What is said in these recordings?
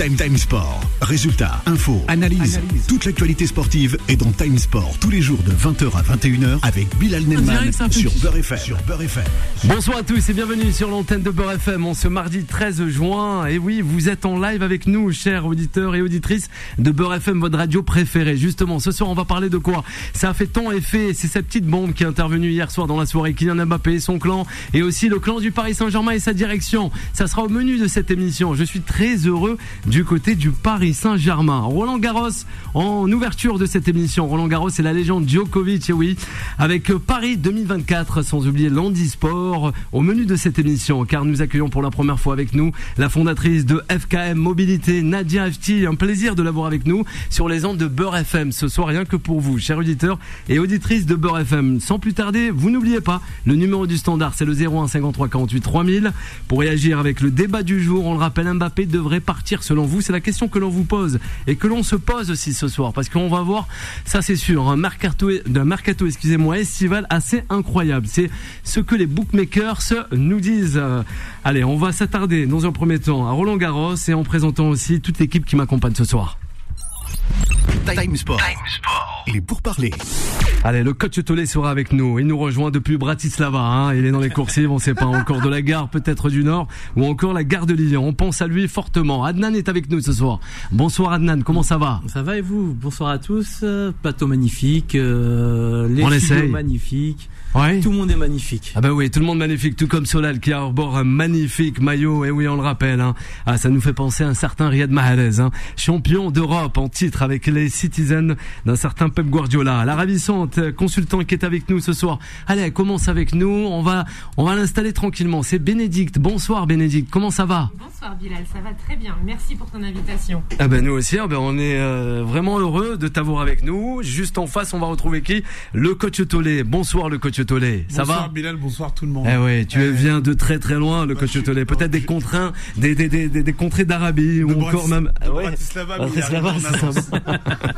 Time Time Sport. Résultats, infos, analyse. Toute l'actualité sportive est dans Time Sport tous les jours de 20h à 21h avec Bilal Nelman sur Beurre FM. Sur Beurre FM. Bonsoir à tous et bienvenue sur l'antenne de Beurre FM en ce mardi 13 juin. Et oui, vous êtes en live avec nous, chers auditeurs et auditrices de Beurre FM, votre radio préférée. Justement, ce soir, on va parler de quoi? Ça a fait tant effet. C'est cette petite bombe qui est intervenue hier soir dans la soirée. Kylian Mbappé, son clan et aussi le clan du Paris Saint-Germain et sa direction. Ça sera au menu de cette émission. Je suis très heureux du côté du Paris Saint-Germain. Roland Garros en ouverture de cette émission. Roland Garros c'est la légende Djokovic, et oui, avec Paris 2024, sans oublier l'handisport au menu de cette émission, car nous accueillons pour la première fois avec nous la fondatrice de FKM Mobilité, Nadia Afti. Un plaisir de l'avoir avec nous sur les ondes de Beurre FM ce soir, rien que pour vous, chers auditeurs et auditrices de Beurre FM. Sans plus tarder, vous n'oubliez pas, le numéro du standard, c'est le 01 53 48 3000. Pour réagir avec le débat du jour, on le rappelle, Mbappé devrait partir selon vous. C'est la question que l'on vous pose et que l'on se pose aussi ce soir, parce qu'on va voir, ça c'est sûr, un mercato, excusez-moi, estival assez incroyable. C'est ce que les bookmakers nous disent. Euh, allez, on va s'attarder dans un premier temps à Roland Garros et en présentant aussi toute l'équipe qui m'accompagne ce soir. Time Sport. Il est pour parler. Allez, le coach Tolé sera avec nous. Il nous rejoint depuis Bratislava. Hein. Il est dans les coursives, on ne sait pas encore de la gare, peut-être du Nord, ou encore la gare de Lyon. On pense à lui fortement. Adnan est avec nous ce soir. Bonsoir Adnan, comment ça va? Ça va et vous? Bonsoir à tous. Plateau magnifique, euh, les On essaye. magnifiques. Ouais. Tout le monde est magnifique. Ah bah oui, tout le monde magnifique, tout comme Solal qui arbore un magnifique maillot. Et oui, on le rappelle. Hein. Ah, ça nous fait penser à un certain Riyad Mahrez, hein. champion d'Europe en titre avec les Citizens d'un certain Pep Guardiola. La ravissante consultant qui est avec nous ce soir. Allez, elle commence avec nous. On va, on va l'installer tranquillement. C'est Bénédicte. Bonsoir Bénédicte. Comment ça va? Bonsoir Bilal, ça va très bien. Merci pour ton invitation. Ah ben nous aussi, ah ben on est euh, vraiment heureux de t'avoir avec nous. Juste en face, on va retrouver qui? Le coach Tolé. Bonsoir le coach Tolé. Ça bonsoir va Bilal, bonsoir tout le monde. Eh oui, tu Eh, viens de très très loin, le bah, coach Tolé. Peut-être des contraints, des, des, des, des, des contrées d'Arabie ou encore même. de Ah ouais. Bratislava, Bratislava, ça.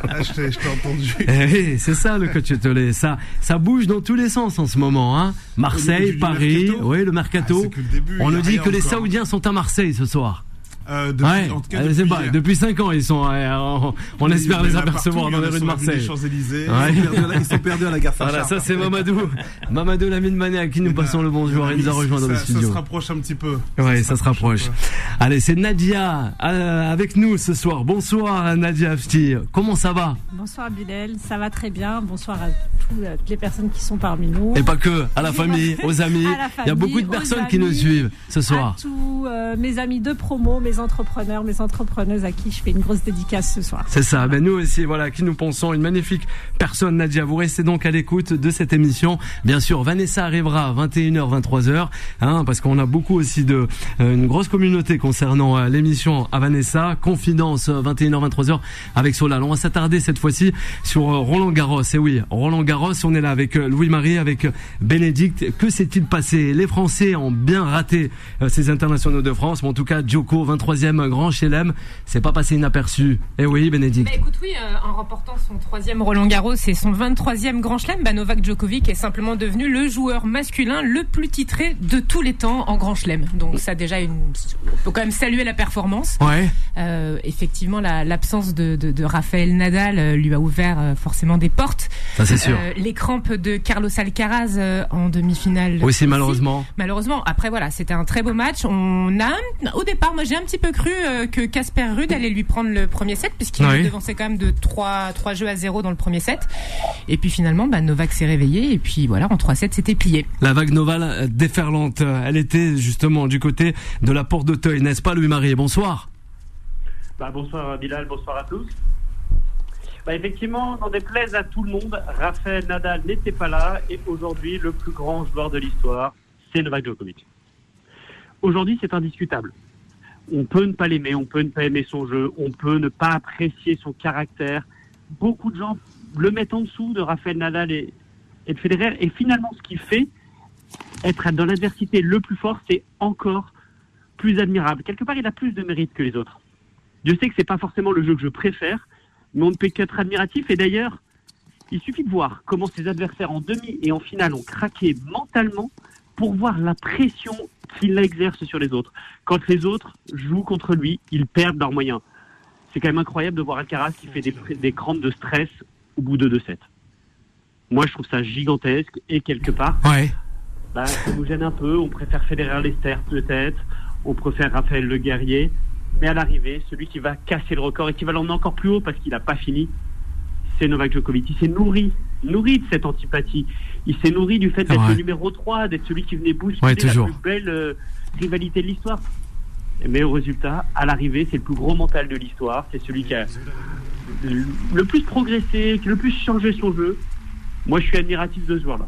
Ah, je t'ai entendu. Eh oui, c'est ça le coach Tolé. Ça, ça bouge dans tous les sens en ce moment. Hein. Marseille, Paris, mercato oui, le Ah, mercato. c'est que le début, On nous dit que les. Saoudiens sont à Marseille ce soir. Euh, depuis, Ouais, en tout cas, euh, depuis c'est pas, hier. depuis 5 ans ils sont. euh, on espère les apercevoir dans en les rues de Marseille. des Champs-Élysées. Ouais. Ils, sont perdus à la- ils sont perdus à la gare Voilà, Saint-Charles. ça c'est Mamadou. Mamadou Lamine Mané à qui nous passons le bonjour. Il nous a rejoint dans le Ça- Ça studio. se rapproche un petit peu. Ouais, ça se rapproche. Allez, c'est Nadia euh, avec nous ce soir. Bonsoir Nadia Afti. Comment ça va? Bonsoir Bilal, ça va très bien. Bonsoir à toutes les personnes qui sont parmi nous. Et pas que, à la famille, aux amis. Il y a beaucoup de personnes qui nous suivent ce soir. À tous euh, mes amis de promo, mes entrepreneurs, mes entrepreneuses à qui je fais une grosse dédicace ce soir. C'est ça. Ben nous aussi, voilà, qui nous pensons une magnifique personne, Nadia. Vous restez donc à l'écoute de cette émission. Bien sûr, Vanessa arrivera à 21h, 23h, hein, parce qu'on a beaucoup aussi de euh, une grosse communauté concernant euh, l'émission à Vanessa. Confidence, euh, 21h, 23h avec Solal. On va s'attarder cette fois-ci sur euh, Roland Garros. Et oui, Roland Garros, on est là avec euh, Louis-Marie, avec euh, Bénédicte. Que s'est-il passé? Les Français ont bien raté euh, ces internationaux de France, mais en tout cas, Djoko, 23e grand chelem, c'est pas passé inaperçu. Eh oui, Bénédicte. Bah écoute, oui, euh, en remportant son troisième Roland Garros et son 23e Grand Chelem, bah, Novak Djokovic est simplement devenu le joueur masculin le plus titré de tous les temps en Grand Chelem. Donc ça déjà, une... peut quand même saluer la performance. Ouais. Euh, effectivement, la- l'absence de, de, de Rafael Nadal euh, lui a ouvert euh, forcément des portes. Ça c'est sûr. Les crampes de Carlos Alcaraz en demi-finale. Aussi malheureusement. Malheureusement, après voilà, c'était un très beau match. On a, au départ, moi j'ai un petit peu cru euh, que Casper Ruud allait lui prendre le premier set, puisqu'il Oui. devançait quand même de 3, 3 jeux à 0 dans le premier set. Et puis finalement, bah, Novak s'est réveillé, et puis voilà, en 3 sets, c'était plié. La vague novale euh, déferlante, euh, elle était justement du côté de la porte d'Auteuil, n'est-ce pas Louis-Marie? Bonsoir. Bah, bonsoir Bilal, bonsoir à tous. Bah, effectivement, n'en déplaise à tout le monde, Rafael Nadal n'était pas là et aujourd'hui, le plus grand joueur de l'histoire, c'est Novak Djokovic. Aujourd'hui, c'est indiscutable. On peut ne pas l'aimer, on peut ne pas aimer son jeu, on peut ne pas apprécier son caractère. Beaucoup de gens le mettent en dessous de Rafael Nadal et, de Federer. Et finalement, ce qui fait être dans l'adversité le plus fort, c'est encore plus admirable. Quelque part, il a plus de mérite que les autres. Je sais que c'est pas forcément le jeu que je préfère, mais on ne peut qu'être admiratif. Et d'ailleurs, il suffit de voir comment ses adversaires en demi et en finale ont craqué mentalement pour voir la pression qu'il exerce sur les autres. Quand les autres jouent contre lui, ils perdent leurs moyens. c'est quand même incroyable de voir Alcaraz qui fait des, des crampes de stress au bout de 2-7. Moi, je trouve ça gigantesque et quelque part, Ouais. bah, ça nous gêne un peu. On préfère Federer Lester peut-être, on préfère Raphaël Le Guerrier, mais à l'arrivée, celui qui va casser le record et qui va l'emmener encore plus haut parce qu'il n'a pas fini, c'est Novak Djokovic. Il s'est nourri, nourri de cette antipathie. Il s'est nourri du fait d'être le numéro 3, d'être celui qui venait bousculer Ouais, la plus belle euh, rivalité de l'histoire. Mais au résultat, à l'arrivée, c'est le plus gros mental de l'histoire. C'est celui qui a le- plus progressé, qui a le plus changé son jeu. Moi, je suis admiratif de ce joueur-là.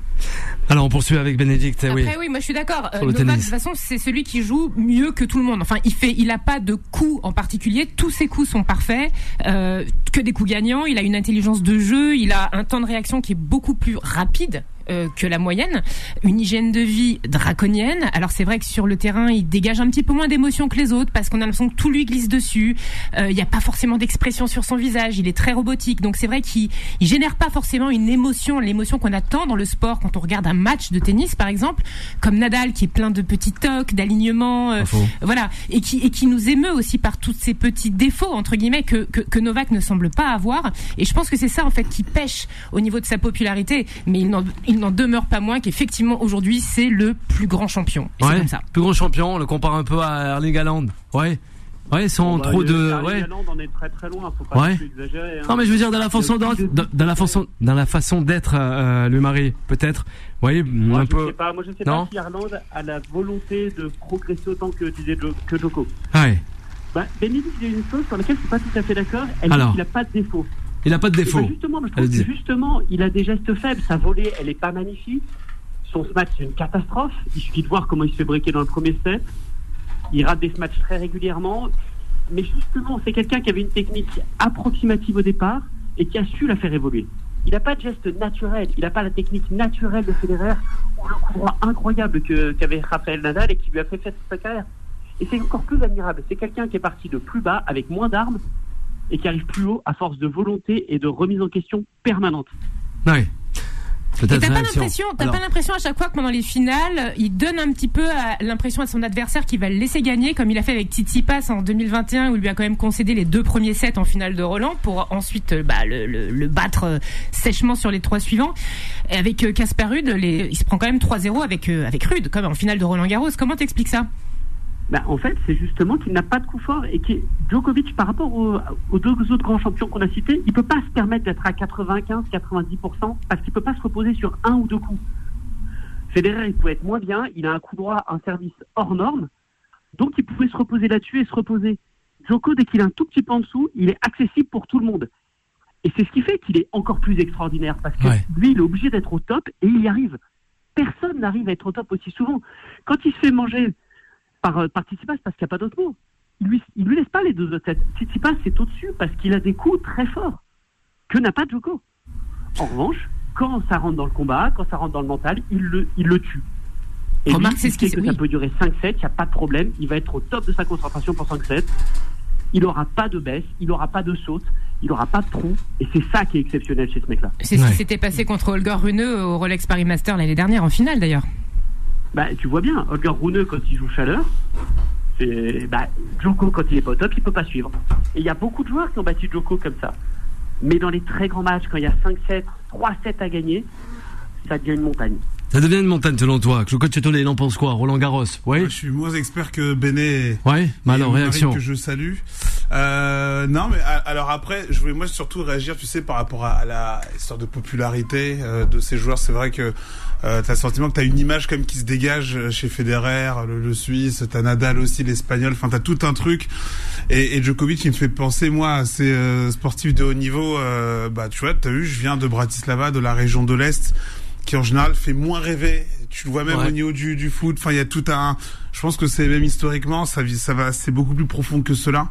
Alors on poursuit avec Bénédicte. oui. Après oui, moi je suis d'accord. Euh, Novak, de toute façon, c'est celui qui joue mieux que tout le monde. Enfin, il fait, il a pas de coups en particulier. Tous ses coups sont parfaits, euh, que des coups gagnants. Il a une intelligence de jeu, il a un temps de réaction qui est beaucoup plus rapide. Euh, que la moyenne, une hygiène de vie draconienne. Alors c'est vrai que sur le terrain, il dégage un petit peu moins d'émotion que les autres parce qu'on a l'impression que tout lui glisse dessus. Euh, Il n'y a pas forcément d'expression sur son visage. Il est très robotique. Donc c'est vrai qu'il il génère pas forcément une émotion, l'émotion qu'on attend dans le sport quand on regarde un match de tennis par exemple, comme Nadal qui est plein de petits tocs, d'alignement, euh, voilà, et qui et qui nous émeut aussi par tous ces petits défauts entre guillemets que, que que Novak ne semble pas avoir. Et je pense que c'est ça en fait qui pêche au niveau de sa popularité, mais il n'en il n'en demeure pas moins qu'effectivement aujourd'hui c'est le plus grand champion. C'est comme ça. Plus grand champion, on le compare un peu à Erling Haaland. Ouais. Ouais, sans Bah, trop le- de. Erling Ouais. Haaland en est très très loin. Faut pas Ouais. exagérer. hein. Non mais je veux dire dans la façon d'être, dans, dans la façon, dans la façon d'être, euh, le mari, peut-être. Vous voyez, Moi, un je peu. sais pas. Moi, je sais Non. pas si Haaland a la volonté de progresser autant que disait que Joko. Ouais. Bah, Benedict, il y a une chose sur laquelle je suis pas tout à fait d'accord. Elle Alors. dit qu'il a pas de défaut. Il a pas de Et défaut. bah, justement, moi, je Elle trouve que dit. justement, il a des gestes faibles. Sa volée, elle est pas magnifique. Son smash, c'est une catastrophe. Il suffit de voir comment il se fait breaker dans le premier set. Il rate des smatchs très régulièrement. Mais justement, c'est quelqu'un qui avait une technique approximative au départ et qui a su la faire évoluer. Il n'a pas de geste naturel. Il n'a pas la technique naturelle de Federer ou le coup droit incroyable qu'avait Rafael Nadal et qui lui a fait faire sa carrière. Et c'est encore plus admirable. C'est quelqu'un qui est parti de plus bas avec moins d'armes et qui arrive plus haut à force de volonté et de remise en question permanente. Peut-être t'as pas l'impression, t'as Alors, pas l'impression à chaque fois que pendant les finales, il donne un petit peu l'impression à son adversaire qu'il va le laisser gagner, comme il a fait avec Tsitsipas en 2021, où il lui a quand même concédé les deux premiers sets en finale de Roland pour ensuite euh, bah, le, le- le battre euh, sèchement sur les trois suivants. Et avec euh, Casper Ruud, les- il se prend quand même 3-0 avec euh, avec Ruud, comme en finale de Roland Garros. Comment t'expliques ça? Bah, en fait, c'est justement qu'il n'a pas de coup fort et que Djokovic, par rapport aux, aux deux autres grands champions qu'on a cités, il peut pas se permettre d'être à 95-90% parce qu'il peut pas se reposer sur un ou deux coups. Federer, il pouvait être moins bien, il a un coup droit, un service hors norme, donc il pouvait se reposer là-dessus et se reposer. Djoko, dès qu'il est un tout petit peu en dessous, il est accessible pour tout le monde. Et c'est ce qui fait qu'il est encore plus extraordinaire parce que Ouais. lui, il est obligé d'être au top et il y arrive. Personne n'arrive à être au top aussi souvent. Quand il se fait manger par euh, par Tsitsipas parce qu'il n'y a pas d'autre mot. Il lui, il lui laisse pas les deux autres têtes. Tsitsipas, c'est au-dessus parce qu'il a des coups très forts que n'a pas Djoko. En revanche, quand ça rentre dans le combat, quand ça rentre dans le mental, il le, il le tue. Et Remarque, c'est ce qui- que oui. ça peut durer 5-7, il n'y a pas de problème. Il va être au top de sa concentration pour 5-7. Il n'aura pas de baisse, il n'aura pas de saute, il n'aura pas de trou. Et c'est ça qui est exceptionnel chez ce mec-là. C'est ce qui s'était passé contre Holger Rune au Rolex Paris Master l'année dernière en finale d'ailleurs. Bah, tu vois bien, Holger Rune, quand il joue chaleur, c'est, bah, Djoko, quand il est pas au top, il peut pas suivre. Et il y a beaucoup de joueurs qui ont battu Djoko comme ça. Mais dans les très grands matchs, quand il y a 5-7, 3-7 à gagner, ça devient une montagne. Ça devient une montagne selon toi. Coach Tolé, il en pense quoi? Roland Garros? Oui. Moi, je suis moins expert que Benet. Ouais. Bah et alors, Marie réaction. que je salue. Euh, non, mais alors après, je voulais moi surtout réagir, tu sais, par rapport à, à la histoire de popularité euh, de ces joueurs. C'est vrai que euh, t'as le sentiment que t'as une image comme qui se dégage euh, chez Federer, le, le Suisse, t'as Nadal aussi, l'Espagnol. Enfin, t'as tout un truc. Et, et Djokovic, il me fait penser moi à ces euh, sportifs de haut niveau. Euh, bah, tu vois, t'as vu, je viens de Bratislava, de la région de l'Est qui en général fait moins rêver. Tu le vois même Ouais. au niveau du, du foot. Enfin, il y a tout un. Je pense que c'est même historiquement, ça, ça va, c'est beaucoup plus profond que cela.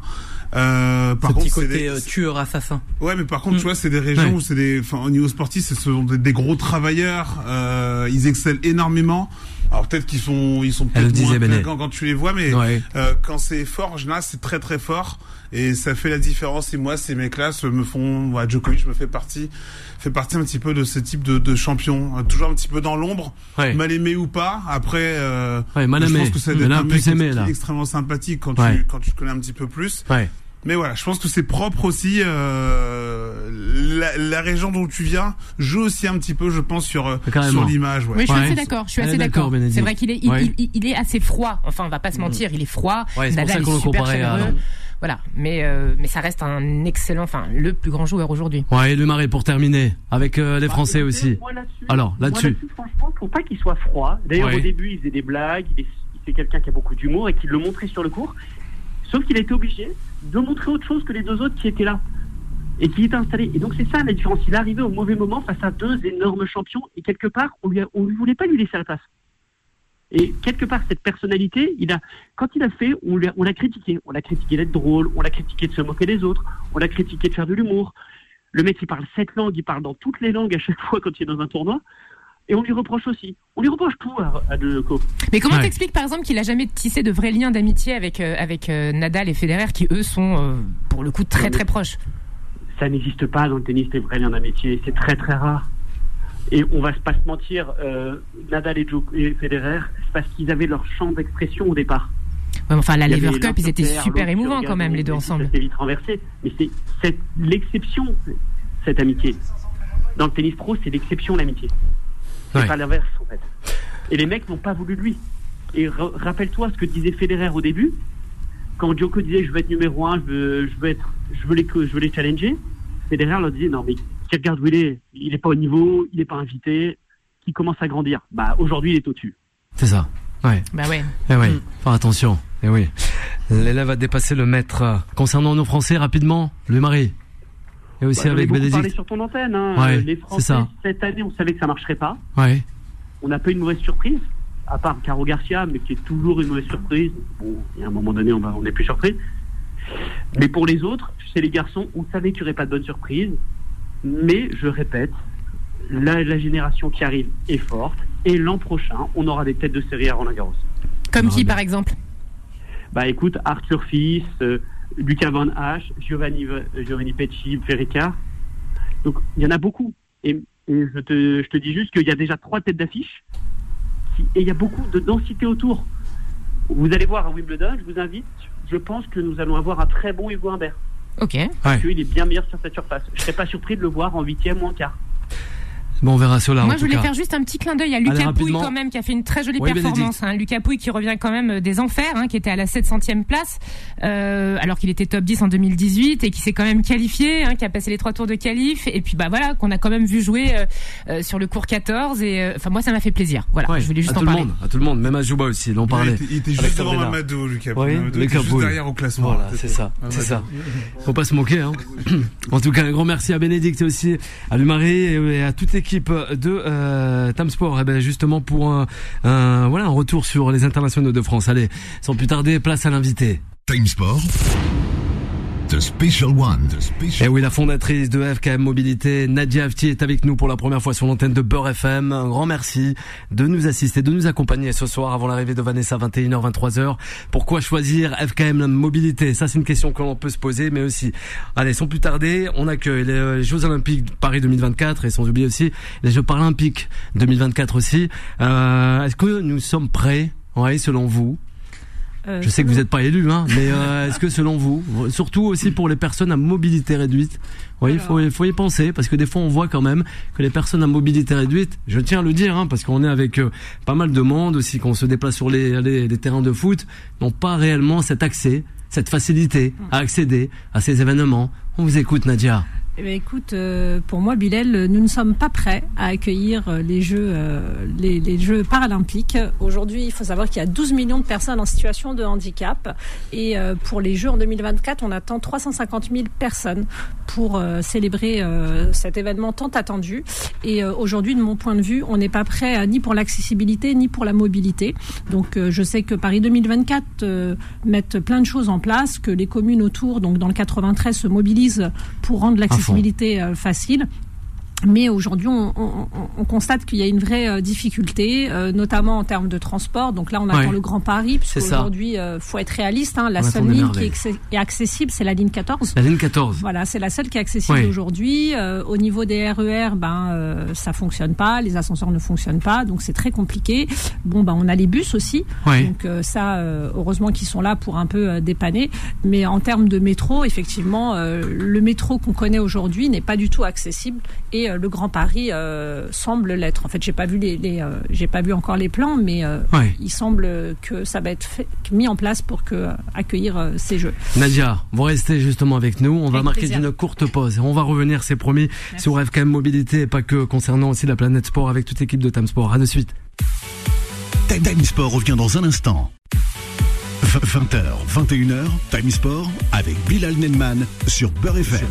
Euh, par Ce contre, petit côté des- euh, tueur assassin. Ouais, mais par contre, Mm. tu vois, c'est des régions Ouais. où c'est des, enfin, au niveau sportif, ce sont des, des gros travailleurs. Euh, ils excellent énormément. Alors peut-être qu'ils sont, ils sont peut-être moins quand, quand tu les vois, mais Ouais. euh, quand c'est fort, en général, c'est très très fort et ça fait la différence. Et moi, ces mecs-là me font, ouais, Djokovic me fait partie, fait partie un petit peu de ce type de, de champion, Euh, toujours un petit peu dans l'ombre, Ouais. mal aimé ou pas. Après, euh, Ouais, mal je aimé. pense que c'est un mec aimé, qui là. est extrêmement sympathique quand tu quand tu connais un petit peu plus. Mais voilà, je pense que c'est propre aussi. Euh, la, la, région dont tu viens joue aussi un petit peu, je pense, sur euh, sur l'image. Ouais. Oui, je suis assez d'accord. Je suis assez d'accord. C'est vrai qu'il est, il, il, il, est assez froid. Enfin, on va pas se mentir, il est froid. Ouais, c'est pour ça qu'on le comparait à. Voilà, mais euh, mais ça reste un excellent, enfin le plus grand joueur aujourd'hui. Ouais, et le Marais pour terminer avec euh, les bah, Français aussi. Alors là-dessus, là franchement, faut pas qu'il soit froid. D'ailleurs, au début, il faisait des blagues. Il c'est quelqu'un qui a beaucoup d'humour et qui le montrait sur le cours. Sauf qu'il a été obligé de montrer autre chose que les deux autres qui étaient là et qui étaient installés. Et donc c'est ça la différence. Il est arrivé au mauvais moment face à deux énormes champions et quelque part on lui voulait pas lui laisser la place. Et quelque part, cette personnalité, quand il a fait, on l'a, critiqué. On l'a critiqué d'être drôle, on l'a critiqué de se moquer des autres, on l'a critiqué de faire de l'humour. Le mec, il parle sept langues, il parle dans toutes les langues à chaque fois quand il est dans un tournoi. Et on lui reproche aussi. On lui reproche tout à, à De Mais comment t'expliques par exemple qu'il a jamais tissé de vrais liens d'amitié avec euh, avec euh, Nadal et Federer qui eux sont euh, pour le coup très très proches? Ça n'existe pas dans le tennis des vrais liens d'amitié. C'est très très rare. Et on va pas se mentir, euh, Nadal et, et Federer, c'est parce qu'ils avaient leur champ d'expression au départ. Ouais, enfin, la Lever Cup, ils étaient super émouvants quand même, les deux ensemble. C'est vite renversé. Mais c'est l'exception, cette amitié. Dans le tennis pro, c'est l'exception, l'amitié. C'est pas l'inverse, en fait. Et les mecs n'ont pas voulu de lui. Et rappelle-toi ce que disait Federer au début. Quand Djoko disait je veux être numéro un, je veux, je veux être, je veux les, je veux les challenger. Federer leur disait non mais qui regarde où il est, il n'est pas au niveau, il n'est pas invité, qui commence à grandir? Bah aujourd'hui il est au-dessus. C'est ça. Ouais. Bah ouais. Eh oui. Mm. attention. Eh oui. L'élève a dépassé le maître. Concernant nos Français, rapidement, le mari. Et aussi bah, avec Bénédicte. parlé sur ton antenne. Hein. Les Français, ça. cette année, on savait que ça marcherait pas. Ouais. On n'a pas eu une mauvaise surprise, à part Caro Garcia, mais qui est toujours une mauvaise surprise. Bon, il y a un moment donné, on n'est plus surpris. Mais pour les autres, chez les garçons, on savait qu'il n'y aurait pas de bonne surprise. Mais je répète, la, la génération qui arrive est forte. Et l'an prochain, on aura des têtes de série à Roland Garros. Comme qui, par exemple? Bah écoute, Arthur Fils, euh, Lucas Van Hache, Giovanni, Giovanni Pecci, Ferrica. Donc il y en a beaucoup. Et, je, te, je, te, dis juste qu'il y a déjà trois têtes d'affiche. Et il y a beaucoup de densité autour. Vous allez voir à Wimbledon, je vous invite. Je pense que nous allons avoir un très bon Hugo Humbert. Ok. Parce qu'il est bien meilleur sur cette surface. Je serais pas surpris de le voir en huitième ou en quart. Bon, on verra cela. Moi, je voulais faire juste un petit clin d'œil à Lucas Pouille quand même, qui a fait une très jolie performance. Hein. Lucas Pouille qui revient quand même euh, des enfers, hein, qui était à la 700e place, euh, alors qu'il était top 10 en 2018 et qui s'est quand même qualifié, hein, qui a passé les trois tours de qualif. Et puis bah voilà, qu'on a quand même vu jouer euh, euh sur le cours 14. Et euh, enfin moi, ça m'a fait plaisir. Voilà, je voulais juste à en tout parler. Le monde, à tout le monde, même à Jouba aussi, il en parlait. Il était, juste devant Mamadou, Lucas Pouille. Oui, juste derrière au classement. Voilà, c'est ça, c'est ça. Faut pas se moquer. Hein. en tout cas, un grand merci à Bénédicte aussi à Lumarie et à toute l'équipe de euh, eh ben justement pour un, voilà un retour sur les internationaux de France. Allez, sans plus tarder, place à l'invité. Time Sport. The Special One. Et eh oui, la fondatrice de FKM Mobilité, Nadia Afti, est avec nous pour la première fois sur l'antenne de Beurre FM. Un grand merci de nous assister, de nous accompagner ce soir avant l'arrivée de Vanessa 21h, 23h. Pourquoi choisir FKM Mobilité? Ça, c'est une question que l'on peut se poser, mais aussi, allez, sans plus tarder, on accueille les Jeux Olympiques Paris 2024 et sans oublier aussi les Jeux Paralympiques 2024 aussi. Euh, Est-ce que nous sommes prêts? Oui, selon vous euh, je sais que vous n'êtes pas élu, hein, mais euh, est-ce que selon vous, surtout aussi pour les personnes à mobilité réduite, oui, il faut, faut y penser parce que des fois on voit quand même que les personnes à mobilité réduite, je tiens à le dire, hein, parce qu'on est avec euh, pas mal de monde aussi, qu'on se déplace sur les, les, les terrains de foot, n'ont pas réellement cet accès, cette facilité à accéder à ces événements. On vous écoute, Nadia. Eh bien, écoute, euh, pour moi, Bilal, nous ne sommes pas prêts à accueillir euh, les Jeux, euh, les, les, Jeux paralympiques. Aujourd'hui, il faut savoir qu'il y a 12 millions de personnes en situation de handicap. Et pour les Jeux en 2024, on attend 350 000 personnes pour célébrer cet événement tant attendu. Et aujourd'hui, de mon point de vue, on n'est pas prêt ni pour l'accessibilité ni pour la mobilité. Donc, je sais que Paris 2024 mettent plein de choses en place, que les communes autour, donc dans le 93, se mobilisent pour rendre l'accessibilité euh, facile. Mais aujourd'hui, on, on, on, constate qu'il y a une vraie euh, difficulté, euh, notamment en termes de transport. Donc là, on attend le Grand Paris, parce qu'aujourd'hui, euh, faut être réaliste. Hein, la seule ligne qui est, accessible, c'est la ligne 14. La ligne 14. Voilà, c'est la seule qui est accessible aujourd'hui. Euh, au niveau des RER, e ben euh, ça fonctionne pas, les ascenseurs ne fonctionnent pas, donc c'est très compliqué. Bon, ben on a les bus aussi, donc ça, heureusement qu'ils sont là pour un peu dépanner. Mais en termes de métro, effectivement, le métro qu'on connaît aujourd'hui n'est pas du tout accessible et le Grand Paris euh, semble l'être. En fait, j'ai pas vu les, euh, j'ai pas vu encore les plans, mais euh, il semble que ça va être mis en place pour que accueillir ces jeux. Nadia, vous restez justement avec nous. On va marquer une courte pause et on va revenir, c'est promis, sur FKM Mobilité et pas que concernant aussi la planète sport avec toute l'équipe de Time Sport. À de suite. Time Sport revient dans un instant. 20h, 21h, Time Sport avec Bilal Nenman sur Beurre FM.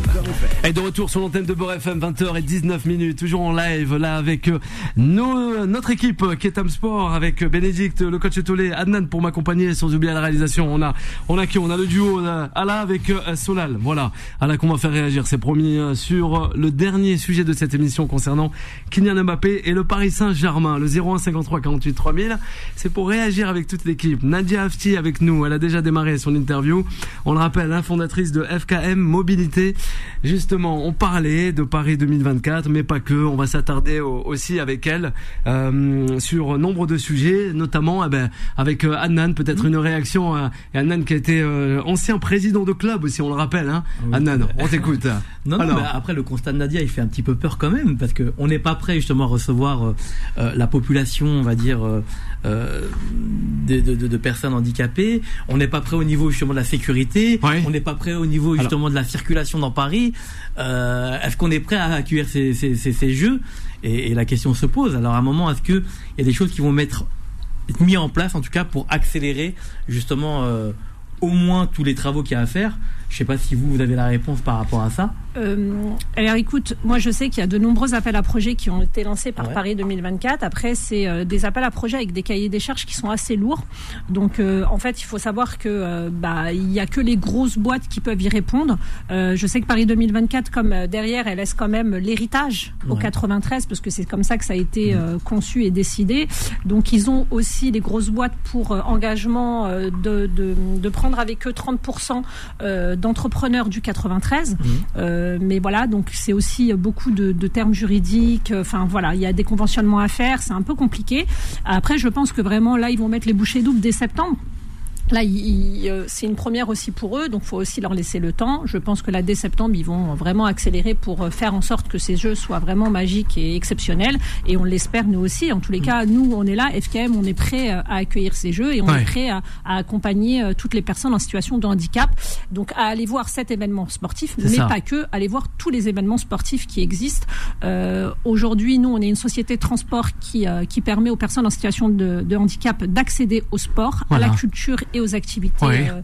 Et de retour sur l'antenne de Beurre FM, 20h et 19 minutes, toujours en live là avec euh, nos, notre équipe qui est Time Sport avec Bénédicte, le coach Tolé, Adnan pour m'accompagner sans oublier la réalisation. On a, on a qui? On a le duo Ala avec euh, Solal. Voilà, Ala qu'on va faire réagir, c'est promis euh, sur le dernier sujet de cette émission concernant Kylian Mbappé et le Paris Saint-Germain, le 01 53 48 3000. C'est pour réagir avec toute l'équipe. Nadia Afti avec nous elle a déjà démarré son interview. On le rappelle, la fondatrice de FKM Mobilité. Justement, on parlait de Paris 2024, mais pas que. On va s'attarder aussi avec elle euh, sur nombre de sujets, notamment eh ben, avec euh, Annan, peut-être une réaction. à Annan qui a été euh, ancien président de club aussi, on le rappelle. Hein ah Annan, on t'écoute. non, non, après le constat de Nadia, il fait un petit peu peur quand même, parce qu'on n'est pas prêt justement à recevoir la population, on va dire, de, de, de, personnes handicapées. On n'est pas prêt au niveau justement de la sécurité. On n'est pas prêt au niveau justement de la circulation dans Paris. Euh, est-ce qu'on est prêt à accueillir ces, ces, ces, jeux? Et, et, la question se pose. Alors à un moment, est-ce qu'il y a des choses qui vont mettre mis en place en tout cas pour accélérer justement euh, au moins tous les travaux qu'il y a à faire? Je ne sais pas si vous, vous avez la réponse par rapport à ça. Euh, alors écoute, moi je sais qu'il y a de nombreux appels à projets qui ont été lancés par Paris 2024. Après, c'est euh, des appels à projets avec des cahiers des charges qui sont assez lourds. Donc euh, en fait, il faut savoir que bah il y a que les grosses boîtes qui peuvent y répondre. je sais que Paris 2024, comme derrière, elle laisse quand même l'héritage au 93 parce que c'est comme ça que ça a été mm. conçu et décidé. Donc ils ont aussi les grosses boîtes pour engagement de, de, de, prendre avec eux 30 d'entrepreneurs du 93. Mmh. Euh, mais voilà, donc c'est aussi beaucoup de, de, termes juridiques. Enfin voilà, il y a des conventionnements à faire, c'est un peu compliqué. Après, je pense que vraiment là, ils vont mettre les bouchées doubles dès septembre. Là, euh, c'est une première aussi pour eux, donc il faut aussi leur laisser le temps. Je pense que là, dès septembre, ils vont vraiment accélérer pour euh, faire en sorte que ces jeux soient vraiment magiques et exceptionnels. Et on l'espère nous aussi. En tous les mm. cas, nous, on est là, FKM, on est prêt euh, à accueillir ces jeux et on est prêt à, accompagner toutes les personnes en situation de handicap. Donc, à aller voir cet événement sportif, mais pas que, aller voir tous les événements sportifs qui existent. Aujourd'hui, nous, on est une société de transport qui, qui permet aux personnes en situation de, handicap d'accéder au sport, à la culture et aux activités, euh,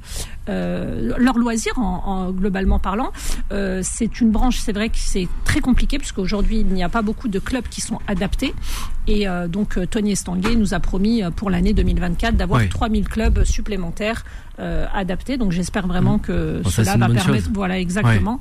euh, leurs loisirs en, globalement parlant. Euh, c'est une branche, c'est vrai que c'est très compliqué parce qu'aujourd'hui il n'y a pas beaucoup de clubs qui sont adaptés. Et donc Tony Estanguet nous a promis pour l'année 2024 d'avoir 3000 clubs supplémentaires adaptés. Donc j'espère vraiment que cela va permettre. Voilà, exactement.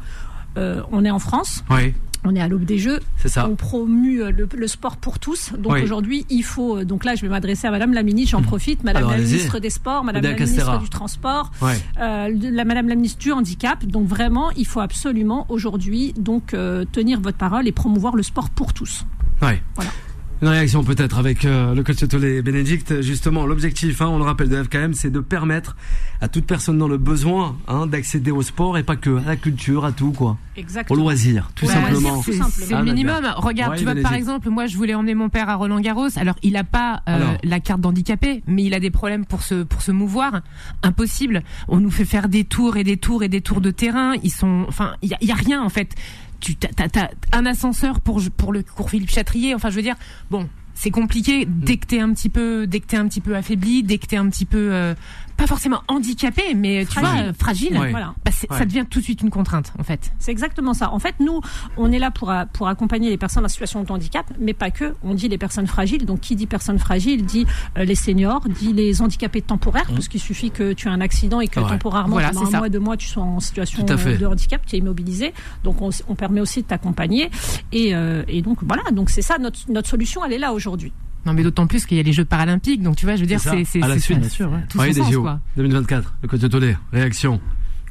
on est en France. Oui. On est à l'aube des Jeux. C'est ça. On promue euh, le, sport pour tous. Donc aujourd'hui, il faut. Euh, donc là, je vais m'adresser à Madame la ministre. J'en mmh. profite. Madame la ministre des Sports, Madame la ministre du Transport, euh, la Madame la ministre du Handicap. Donc vraiment, il faut absolument aujourd'hui donc tenir votre parole et promouvoir le sport pour tous. Ouais. Voilà. Une réaction peut-être avec euh, le coach Tolé Bénédicte. Justement, l'objectif, hein, on le rappelle, de FKM, c'est de permettre à toute personne dans le besoin hein, d'accéder au sport et pas que à la culture, à tout quoi. Exactement. Au loisir, tout simplement. C'est le minimum. Regarde, tu vois, par exemple, moi, je voulais emmener mon père à Roland Garros. Alors, il a pas euh, la carte d'handicapé, mais il a des problèmes pour se pour se mouvoir. Impossible. On nous fait faire des tours et des tours et des tours de terrain. Ils sont, enfin, il y a, y a rien en fait tu as, un ascenseur pour pour le cours Philippe Chatrier. Enfin, je veux dire, bon, c'est compliqué dès que t'es un petit peu, dès que t'es un petit peu affaibli, dès que t'es un petit peu euh, pas forcément handicapé, mais tu Fragile. vois, euh, fragile. Ouais. Voilà. Bah, Ouais. Ça devient tout de suite une contrainte, en fait. C'est exactement ça. En fait, nous, on est là pour, a- pour accompagner les personnes en situation de handicap, mais pas que. On dit les personnes fragiles. Donc, qui dit personnes fragiles dit euh, les seniors, dit les handicapés temporaires, parce qu'il suffit que tu aies un accident et que Ouais. temporairement, Voilà, pendant un ça. mois, deux mois, tu sois en situation de handicap, tu es immobilisé. Donc, on, on permet aussi de t'accompagner. Et, euh, et donc, voilà. Donc, c'est ça, notre, notre solution, elle est là aujourd'hui. Non, mais d'autant plus qu'il y a les Jeux paralympiques, donc tu vois, je veux dire, C'est ça. c'est À la suite, bien sûr, ouais. tout Ouais, des sens, JO quoi. 2024. Le coach de Tolé, réaction.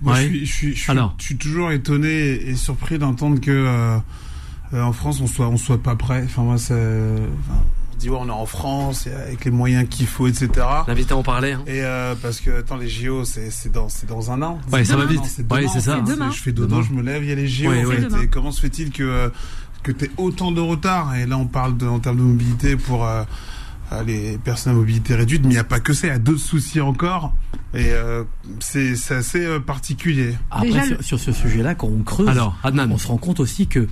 Moi, Ouais. je, suis, je, suis, je, suis, Alors. je suis toujours étonné et surpris d'entendre que euh, euh, en France on soit on soit pas prêt. Enfin moi c'est, enfin, on dit ouais, on est en France avec les moyens qu'il faut etc. L'invité en parlait. Hein. Et euh, parce que attends les JO c'est c'est dans c'est dans un an. Ouais, ça va demain, vite. non, c'est Ouais, ça. Je fais dodo, Demain. je me lève, il y a les JO. Ouais, en fait. Et comment se fait-il que euh, que t'aies autant de retard Et là on parle de, en termes de mobilité pour euh, euh, les personnes à mobilité réduite, mais il n'y a pas que ça, il y a d'autres soucis encore. Et euh, c'est c'est assez euh, particulier. Après, Déjà, sur, ce sujet-là, quand on creuse, Alors, Adnan. on se rend compte aussi que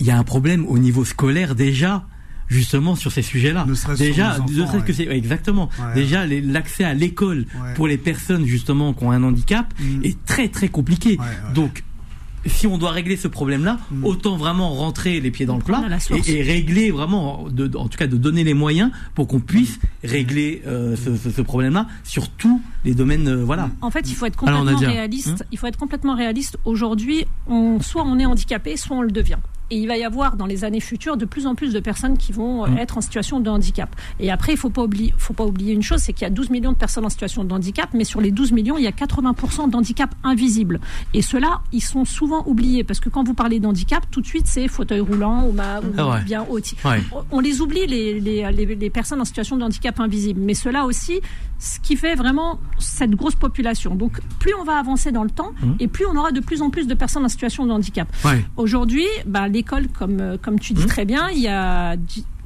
il y a un problème au niveau scolaire déjà justement sur ces sujets-là. Ne serait-ce Déjà, ne serait-ce que ouais. c'est exactement. Ouais. Déjà, les- l'accès à l'école Ouais. pour les personnes justement qui ont un handicap Mm. est très très compliqué. Ouais, ouais. Donc si on doit régler ce problème-là, Mm. autant vraiment rentrer les pieds dans le plat Prendre la source. et, et régler vraiment, de, en tout cas de donner les moyens pour qu'on puisse régler euh, ce, ce- ce problème-là sur tous les domaines. euh, voilà. En fait, il faut être complètement réaliste. Il faut être complètement réaliste. Aujourd'hui, on, soit on est handicapé, soit on le devient. Et il va y avoir dans les années futures de plus en plus de personnes qui vont euh, Mm. être en situation de handicap. Et après, il faut pas oublier, faut pas oublier une chose, c'est qu'il y a 12 millions de personnes en situation de handicap, mais sur les 12 millions, il y a 80% d'handicap invisible. Et ceux-là, ils sont souvent oubliés parce que quand vous parlez d'handicap, tout de suite, c'est fauteuil roulant ou, ma, ou Ah ouais. bien auti- Ouais. on les oublie, les, les, les, les personnes en situation de handicap invisible. Mais cela aussi, ce qui fait vraiment cette grosse population. Donc, plus on va avancer dans le temps, Mmh. et plus on aura de plus en plus de personnes en situation de handicap. Ouais. Aujourd'hui, bah, l'école, comme, euh, comme tu dis très bien, il y a,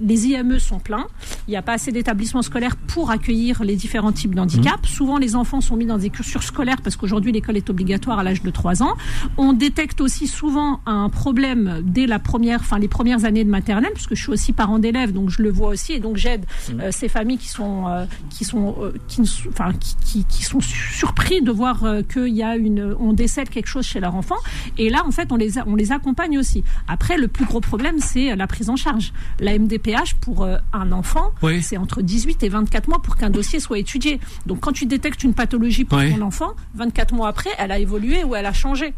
les IME sont pleins. Il n'y a pas assez d'établissements scolaires pour accueillir les différents types d'handicap. Souvent, les enfants sont mis dans des cursures scolaires parce qu'aujourd'hui, l'école est obligatoire à l'âge de 3 ans. On détecte aussi souvent un problème dès la première, enfin, les premières années de maternelle, puisque je suis aussi parent d'élèves, donc je le vois aussi, et donc j'aide euh, ces familles qui sont, euh, qui sont, euh, qui, enfin, qui, qui, qui sont su- surpris de voir euh, qu'il y a une, on décèle quelque chose chez leur enfant. Et là, en fait, on les, a- on les accompagne aussi. Après, le plus gros problème, c'est la prise en charge. La Pour euh, un enfant, Oui. c'est entre 18 et 24 mois pour qu'un dossier soit étudié. Donc, quand tu détectes une pathologie pour Oui. ton enfant, 24 mois après, elle a évolué ou elle a changé.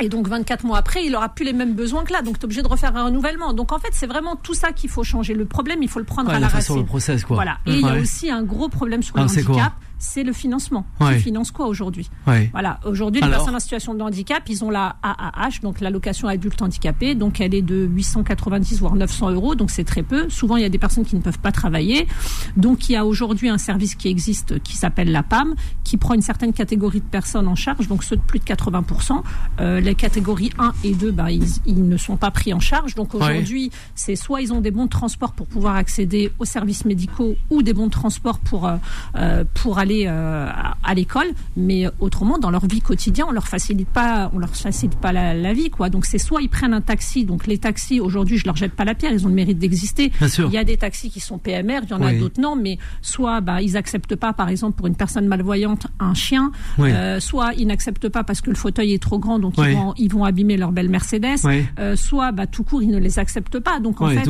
Et donc 24 mois après, il aura plus les mêmes besoins que là. Donc tu es obligé de refaire un renouvellement. Donc en fait, c'est vraiment tout ça qu'il faut changer. Le problème, il faut le prendre Ouais, à la la façon, racine. le process, quoi. Voilà. Et il y a aussi un gros problème sur Ah, le quoi handicap, c'est le financement. Ouais. Qui finance quoi aujourd'hui Ouais. Voilà. Aujourd'hui, les Alors personnes en situation de handicap, ils ont la AAH, donc l'allocation adulte handicapé. Donc elle est de 890 voire 900 euros. Donc c'est très peu. Souvent, il y a des personnes qui ne peuvent pas travailler. Donc il y a aujourd'hui un service qui existe qui s'appelle la PAM, qui prend une certaine catégorie de personnes en charge. Donc ceux de plus de 80%. Euh, les catégories 1 et 2, ben, ils, ils ne sont pas pris en charge. Donc Ouais. aujourd'hui, c'est soit ils ont des bons de transport pour pouvoir accéder aux services médicaux ou des bons de transport pour euh, euh, pour aller euh, à, l'école, mais autrement dans leur vie quotidienne, on leur facilite pas, on leur facilite pas la, la vie quoi. Donc c'est soit ils prennent un taxi, donc les taxis aujourd'hui je leur jette pas la pierre, ils ont le mérite d'exister. Il y a des taxis qui sont PMR, il y en a d'autres non, mais soit bah, ils acceptent pas par exemple pour une personne malvoyante un chien, Oui. euh, soit ils n'acceptent pas parce que le fauteuil est trop grand, donc Oui. ils, vont, ils vont abîmer leur belle Mercedes. Euh, soit bah, tout court ils ne les acceptent pas. Donc en fait,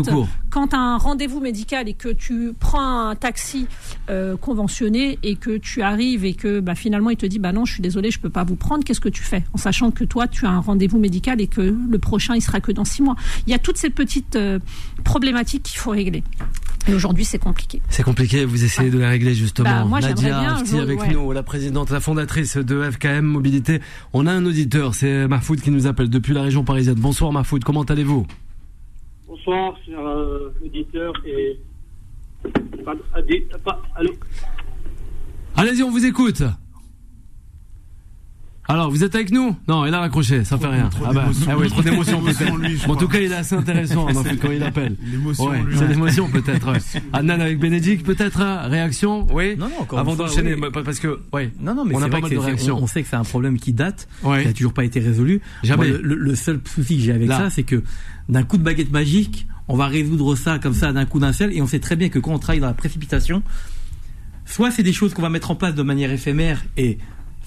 quand tu as un rendez-vous médical et que tu prends un taxi euh, conventionné et que tu arrives et que bah, finalement il te dit bah non je suis désolé je peux pas vous prendre, qu'est-ce que tu fais? En sachant que toi tu as un rendez-vous médical et que le prochain il sera que dans six mois. Il y a toutes ces petites euh, problématiques qu'il faut régler. Et aujourd'hui c'est compliqué. C'est compliqué, vous essayez de les régler justement. Bah, moi, j'aimerais Nadia je- avec ouais. nous, la présidente, la fondatrice de FKM Mobilité. On a un auditeur, c'est Mahfoud qui nous appelle depuis la région parisienne. Bonsoir Mahfoud, comment allez-vous? Bonsoir, cher euh, auditeur et. Pardon, ah, pas- allô? Allez-y, on vous écoute. Alors, vous êtes avec nous? Non, il a raccroché, ça fait rien. trop Ah bah, d'émotions. ah oui, trop d'émotions Trop d'émotions, peut-être. Bon, en tout cas, il est assez intéressant hein, quand il appelle. L'émotion, Ouais, c'est l'émotion peut-être. ouais. Adnan avec Bénédicte peut-être hein, réaction? Oui. Non, non, encore Avant une fois, d'enchaîner, oui. bah, parce que ouais. Non, non, mais On a c'est pas mal de réactions. On, on sait que c'est un problème qui date, Ouais. qui a toujours pas été résolu. Jamais. Moi, le, le seul souci que j'ai avec Là. ça, c'est que d'un coup de baguette magique, on va résoudre ça comme ça d'un coup d'un seul, et on sait très bien que quand on travaille dans la précipitation, soit c'est des choses qu'on va mettre en place de manière éphémère et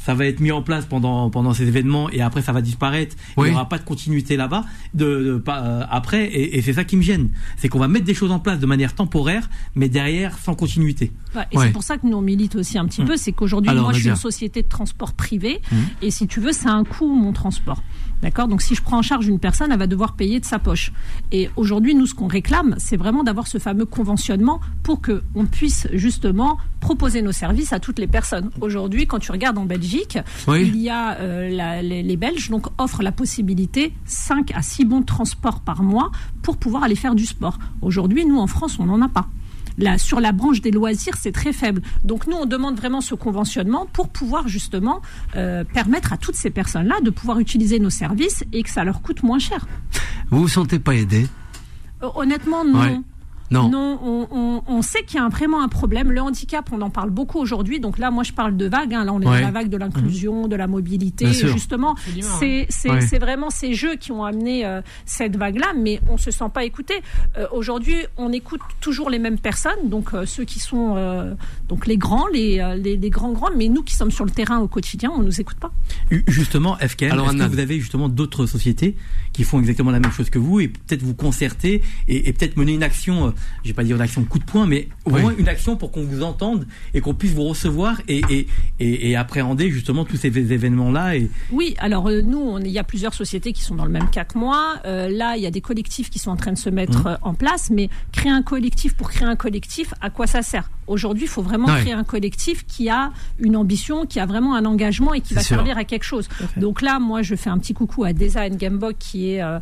ça va être mis en place pendant pendant ces événements et après ça va disparaître. Il Oui. n'y aura pas de continuité là-bas de, euh, après et, et c'est ça qui me gêne, c'est qu'on va mettre des choses en place de manière temporaire, mais derrière sans continuité. Ouais, et Ouais. c'est pour ça que nous on milite aussi un petit Mm. peu, c'est qu'aujourd'hui moi je suis une société de transport privé Mm. et si tu veux c'est un coût mon transport. D'accord? Donc si je prends en charge une personne, elle va devoir payer de sa poche. Et aujourd'hui nous ce qu'on réclame, c'est vraiment d'avoir ce fameux conventionnement pour que on puisse justement proposer nos services à toutes les personnes. Aujourd'hui quand tu regardes en Belgique, Oui. il y a euh, la- les, les Belges donc offrent la possibilité 5 à 6 bons de transport par mois pour pouvoir aller faire du sport. Aujourd'hui nous en France on n'en a pas. Sur la branche des loisirs, c'est très faible. Donc nous, on demande vraiment ce conventionnement pour pouvoir justement euh, permettre à toutes ces personnes-là de pouvoir utiliser nos services et que ça leur coûte moins cher. Vous vous sentez pas aidé? Euh, honnêtement, non. Ouais. Non. on, on- on sait qu'il y a un- vraiment un problème. Le handicap, on en parle beaucoup aujourd'hui. Donc là, moi, je parle de vague. hein. Là, on est Ouais. dans la vague de l'inclusion, de la mobilité. Justement, c'est c'est- Ouais. vraiment ces jeux qui ont amené euh, cette vague-là, mais on se sent pas écouté. Euh, aujourd'hui, on écoute toujours les mêmes personnes, donc euh, ceux qui sont euh, donc les grands, les, les, les grands grands, mais nous qui sommes sur le terrain au quotidien, on nous écoute pas. Justement, FKM, Alors, est-ce que Anna. vous avez justement d'autres sociétés qui font exactement la même chose que vous et peut-être vous concerter et, et peut-être mener une action, euh, je vais pas dire une action coup de poing, mais au Oui. moins une action pour qu'on vous entende et qu'on puisse vous recevoir et, et, et, et appréhender justement tous ces événements-là et Oui, alors euh, nous, il y a plusieurs sociétés qui sont dans le même cas que moi. Euh, là, il y a des collectifs qui sont en train de se mettre Mmh. euh, en place, mais créer un collectif pour créer un collectif, à quoi ça sert? Aujourd'hui, il faut vraiment Ouais. créer un collectif qui a une ambition, qui a vraiment un engagement et qui va sûr. servir à quelque chose. Donc là, moi, je fais un petit coucou à Desa Ngambok qui est euh,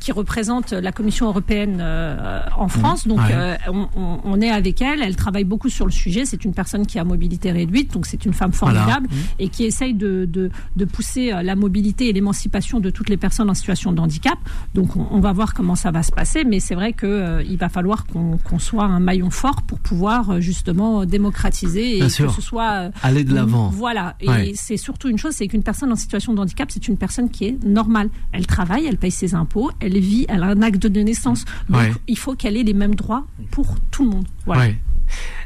qui représente la Commission européenne euh, en France. Donc, Mmh. Ouais. euh, on, est avec elle. Elle travaille beaucoup sur le sujet. C'est une personne qui a mobilité réduite, donc c'est une femme Voilà. formidable et qui essaye de, de, de pousser la mobilité et l'émancipation de toutes les personnes en situation de handicap. Donc on, on va voir comment ça va se passer, mais c'est vrai que euh, il va falloir qu'on soit un maillon fort pour pouvoir euh, justement démocratiser et Bien que sûr. ce soit euh, Aller de l'avant. Voilà. Et c'est surtout une chose, c'est qu'une personne en situation de handicap, c'est une personne qui est normale. Elle travaille, elle paye ses impôts, elle vit, elle a un acte de naissance. Donc Ouais. il faut qu'elle ait les mêmes droits pour tout le monde. Voilà. Ouais.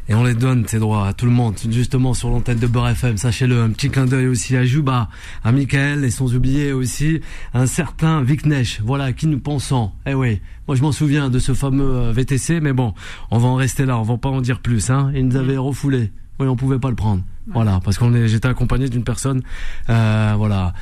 Et on les donne, ces droits, à tout le monde, justement sur l'antenne de Beurre FM, sachez-le. Un petit clin d'œil aussi à Juba, à Michael, et sans oublier aussi un certain Vic Nesh, voilà, qui nous pensons. Eh oui, moi je m'en souviens de ce fameux euh, VTC, mais bon, on va en rester là, on va pas en dire plus. Hein. Il nous avait refoulé. Oui, on pouvait pas le prendre. Voilà, parce qu'on est, j'étais accompagné d'une personne, euh, voilà,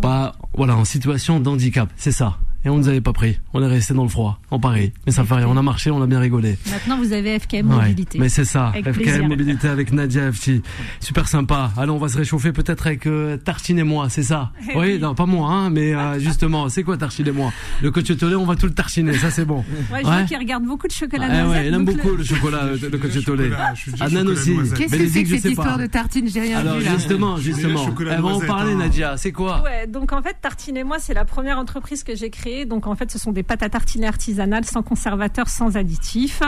pas, voilà, en situation d'handicap, c'est ça. Et on nous avait pas pris. On est resté dans le froid, en Paris. Mais ça fait rien. On a marché, on a bien rigolé. Maintenant vous avez FKM Ouais, Mobilité. mais c'est ça, Avec FKM plaisir. Mobilité avec Nadia FT. Super sympa. Allez, on va se réchauffer peut-être avec euh, Tartine et moi, c'est ça Eh Oui, oui. non, pas moi, hein, mais euh, justement, c'est quoi Tartine et moi? Le coach Tolé, on va tout le tartiner, ça c'est bon. Ouais, je vois qu'il regarde beaucoup de chocolat Eh noisette, ouais, il aime beaucoup le- le chocolat, le, le coach Tolé. Anan chocolat aussi. Qu'est-ce que c'est que cette histoire de tartine J'ai rien Alors vu là. justement, justement, chocolat elle va en parler hein. Nadia, c'est quoi? Ouais, donc en fait, Tartine et moi, c'est la première entreprise que j'ai créée. Donc en fait, ce sont des pâtes à tartiner artisanales, sans conservateur, sans additifs.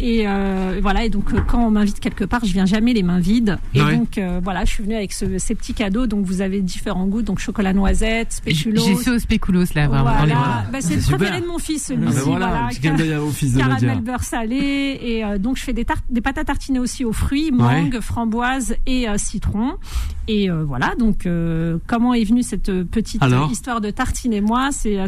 Et euh, voilà. Et donc euh, quand on m'invite quelque part, je viens jamais les mains vides. Et Ouais. donc euh, voilà, je suis venue avec ce- ces petits cadeaux. Donc vous avez différents goûts, donc chocolat noisette, spéculoos. J'ai fait au spéculoos là, vraiment. dans les bras. Voilà, bah, c'est le Super. préféré de mon fils, Ah celui-ci. ben voilà, de caramel beurre salé et euh, donc je fais des des pâtes à tartiner aussi aux fruits mangue framboise et citron et voilà donc comment est venue cette petite Alors histoire de tartine et moi? C'est euh,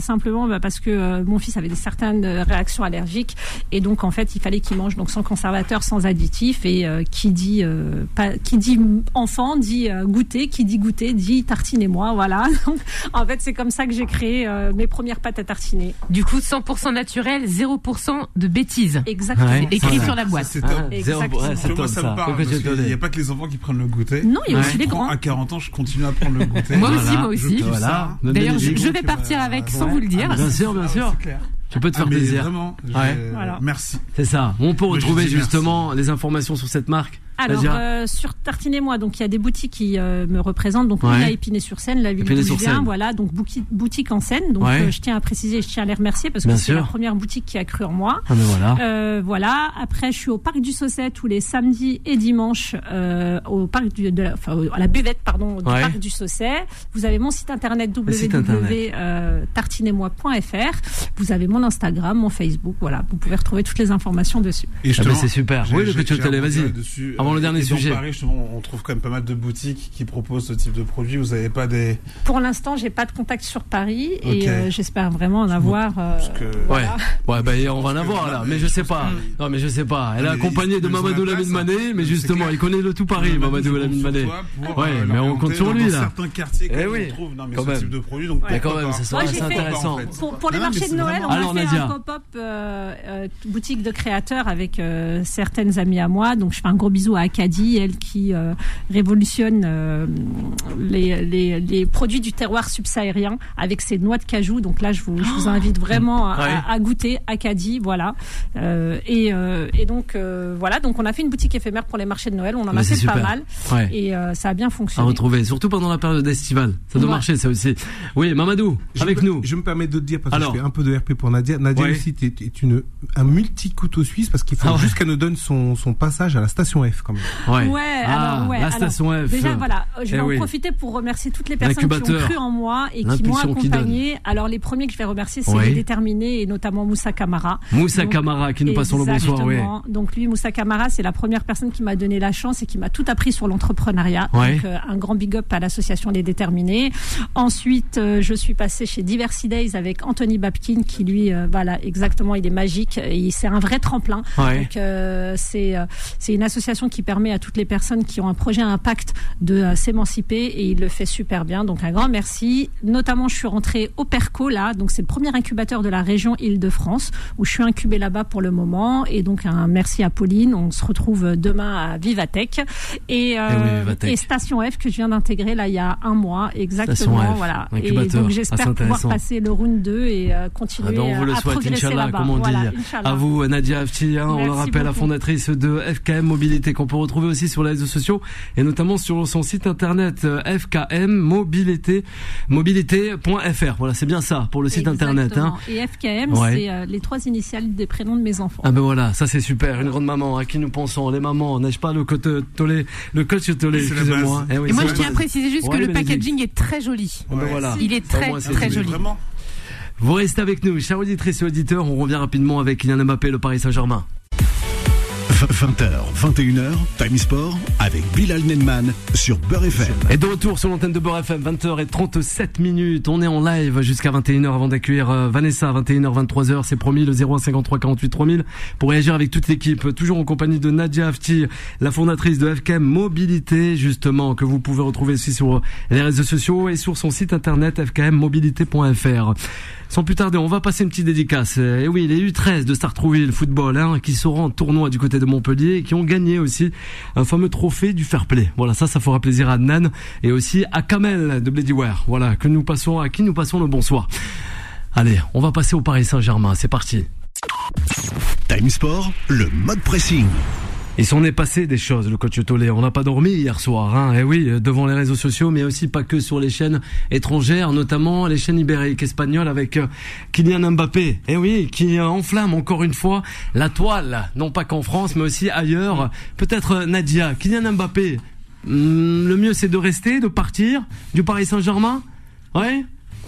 bah, parce que euh, mon fils avait des certaines euh, réactions allergiques et donc en fait il fallait qu'il mange donc sans conservateur sans additif et euh, qui dit euh, pas, qui dit enfant dit euh, goûter qui dit goûter dit tartine et moi voilà donc en fait c'est comme ça que j'ai créé euh, mes premières pâtes à tartiner Du coup, 100% naturel, 0% de bêtises. exactement Ouais. Écrit sur la boîte. c'est top. Ah, Exactement. ouais, Moi, top ça ça. me parle, Le coach parce qu'il Tolé. n'y a pas que les enfants qui prennent le goûter. non il y a Ouais. aussi les grands à 40 ans, je continue à prendre le goûter. Moi Voilà. aussi, moi aussi. Voilà. D'ailleurs, je, vais partir avec sans vous le dire. Bien sûr, bien Ah sûr. c'est clair. Tu peux te Ah, faire mais plaisir. Vraiment, je- Ouais. Voilà. merci. C'est ça. On peut retrouver dis merci. justement les informations sur cette marque. Alors, euh, sur Tartine et moi, donc il y a des boutiques qui euh, me représentent. Donc, Ouais. y a Épinay-sur-Seine, la ville d'où voilà. Donc, boutique, boutique en scène. Donc, Ouais. euh, je tiens à préciser, je tiens à les remercier parce Bien que c'est la première boutique qui a cru en moi. Ah mais voilà. Euh, voilà. Après, je suis au parc du Saucet tous les samedis et dimanches euh, au parc du, de la, enfin, à la buvette, pardon, du Ouais. parc du Saucet. Vous avez mon site internet www.tartineetmoi.fr. Vous avez mon Instagram, mon Facebook. Voilà, vous pouvez retrouver toutes les informations dessus. Et Ah bah, c'est super. Oui, le télé, un vas-y. Avant le dernier dans sujet. Paris, justement, on trouve quand même pas mal de boutiques qui proposent ce type de produit. Vous n'avez pas des. Pour l'instant, j'ai pas de contact sur Paris et euh, j'espère vraiment en avoir. euh, Parce que- voilà. Ouais, bah on va en avoir là, mais mais je sais pas. que- Non, mais je sais pas. Elle est mais accompagnée de Mamadou Lamine Mané, mais c'est justement, il connaît le tout Paris, Mamadou, Lamine Mané. Ouais, euh, mais on compte sur lui là. certains quartiers Eh qu'on oui, trouve. Non, mais quand ce type de produit, donc Mais quand même, pas ça intéressant. Pour, les mais marchés de Noël, on Alors, a fait Nadia. un pop-up euh, euh, boutique de créateurs avec euh, certaines amies à moi. Donc, je fais un gros bisou à Acadie, elle qui euh, révolutionne euh, les, les, les produits du terroir subsahérien avec ses noix de cajou. Donc là, je vous, je vous invite vraiment à, Ouais. à- à goûter Acadie, voilà. Euh, et, euh, et donc euh, voilà. Donc, on a fait une boutique éphémère pour les marchés de Noël. On en Mais a fait pas super. mal Ouais. et euh, ça a bien À fonctionné. retrouver, surtout pendant la période estivale. Ça doit Ouais. marcher, ça aussi. Oui, Mamadou, Je avec me- nous. Je me permets de te dire, parce Alors. que je fais un peu de RP pour Nadia. Nadia Ouais. aussi est, est une, un multi-couteau suisse parce qu'il faut Ah ouais. juste qu'elle nous donne son, son passage à la station F quand même. Ouais. Ouais, Ah, alors, ouais, la alors, station F. Déjà, voilà, je vais Eh en oui. profiter pour remercier toutes les personnes qui ont cru en moi et qui m'ont qui accompagné. Alors, les premiers que je vais remercier, c'est les déterminés et notamment Moussa Camara. Moussa Donc, Camara, qui nous passons le bonsoir, oui. Donc lui, Moussa Camara, c'est la première personne qui m'a donné la chance et qui m'a tout appris sur l'entrepreneuriat. Ouais. Donc euh, un grand big up à l'association Les Déterminés. Ensuite, euh, je suis passée chez Diversity Days avec Anthony Babkin, qui lui, euh, voilà, exactement, il est magique. Et C'est un vrai tremplin. Ouais. Donc euh, c'est euh, c'est une association qui permet à toutes les personnes qui ont un projet à impact de s'émanciper et il le fait super bien. Donc un grand merci. Notamment, je suis rentrée au Perco là, donc c'est le premier incubateur de la région Île-de-France où je suis incubée là-bas pour le moment. Et donc un merci à Pauline. On se retrouve demain à Vivatech et, euh, Eh oui, Vivatech. et Station F que je viens d'intégrer là il y a un mois exactement. F, voilà. Et donc Ah, j'espère c'est pouvoir passer le round 2 et euh, continuer Ah ben, on vous le à souhaite, Inch'Allah, comme on Voilà, dit. Inch'Allah. À vous, Nadia Afti, hein, on le rappelle, la fondatrice de FKM Mobilité, qu'on peut retrouver aussi sur les réseaux sociaux et notamment sur son site internet euh, FKM Mobilité, mobilité.fr. Voilà, c'est bien ça pour le site internet. Hein. Et FKM, Ouais. c'est euh, les trois initiales des prénoms de mes enfants. Ah ben voilà, ça c'est super, une grande maman, à qui nous pensons, les mamans, n'ai-je pas le coach Tolé, le coach Tolé, excusez-moi. Eh oui, Et moi, je tiens à préciser juste Ouais, que le packaging est très joli. Ah ben voilà. Il est très, très joli. joli. Vraiment. Vous restez avec nous, chers auditrices et auditeurs, on revient rapidement avec Kylian Mbappé, le Paris Saint-Germain. 20h, 21h, Time Sport avec Bilal Nenman sur Beurre FM. Et de retour sur l'antenne de Beurre FM, 20h37 minutes. On est en live jusqu'à 21h avant d'accueillir euh, Vanessa, 21h, 23h. C'est promis, le 0153 48 3000 pour réagir avec toute l'équipe. Toujours en compagnie de Nadia Afti, la fondatrice de FKM Mobilité, justement, que vous pouvez retrouver aussi sur les réseaux sociaux et sur son site internet fkmmobilité.fr. Sans plus tarder, on va passer une petite dédicace. Et oui, les U13 de Sartrouville Football, hein, qui seront en tournoi du côté de Montpellier et qui ont gagné aussi un fameux trophée du fair play. Voilà, ça, ça fera plaisir à Nan et aussi à Kamel de Bledyware. Voilà, que nous passons, à qui nous passons le bonsoir. Allez, on va passer au Paris Saint-Germain. C'est parti. Time Sport, le mode pressing. Il s'en est passé des choses, le coach Tolé. On n'a pas dormi hier soir, hein. Et oui, euh, devant les réseaux sociaux, mais aussi pas que sur les chaînes étrangères, notamment les chaînes ibériques espagnoles avec euh, Kylian Mbappé. Et oui, qui euh, enflamme encore une fois la toile, non pas qu'en France, mais aussi ailleurs. Peut-être Nadia, Kylian Mbappé. hum, le mieux, c'est de rester, de partir du Paris Saint-Germain? Ouais?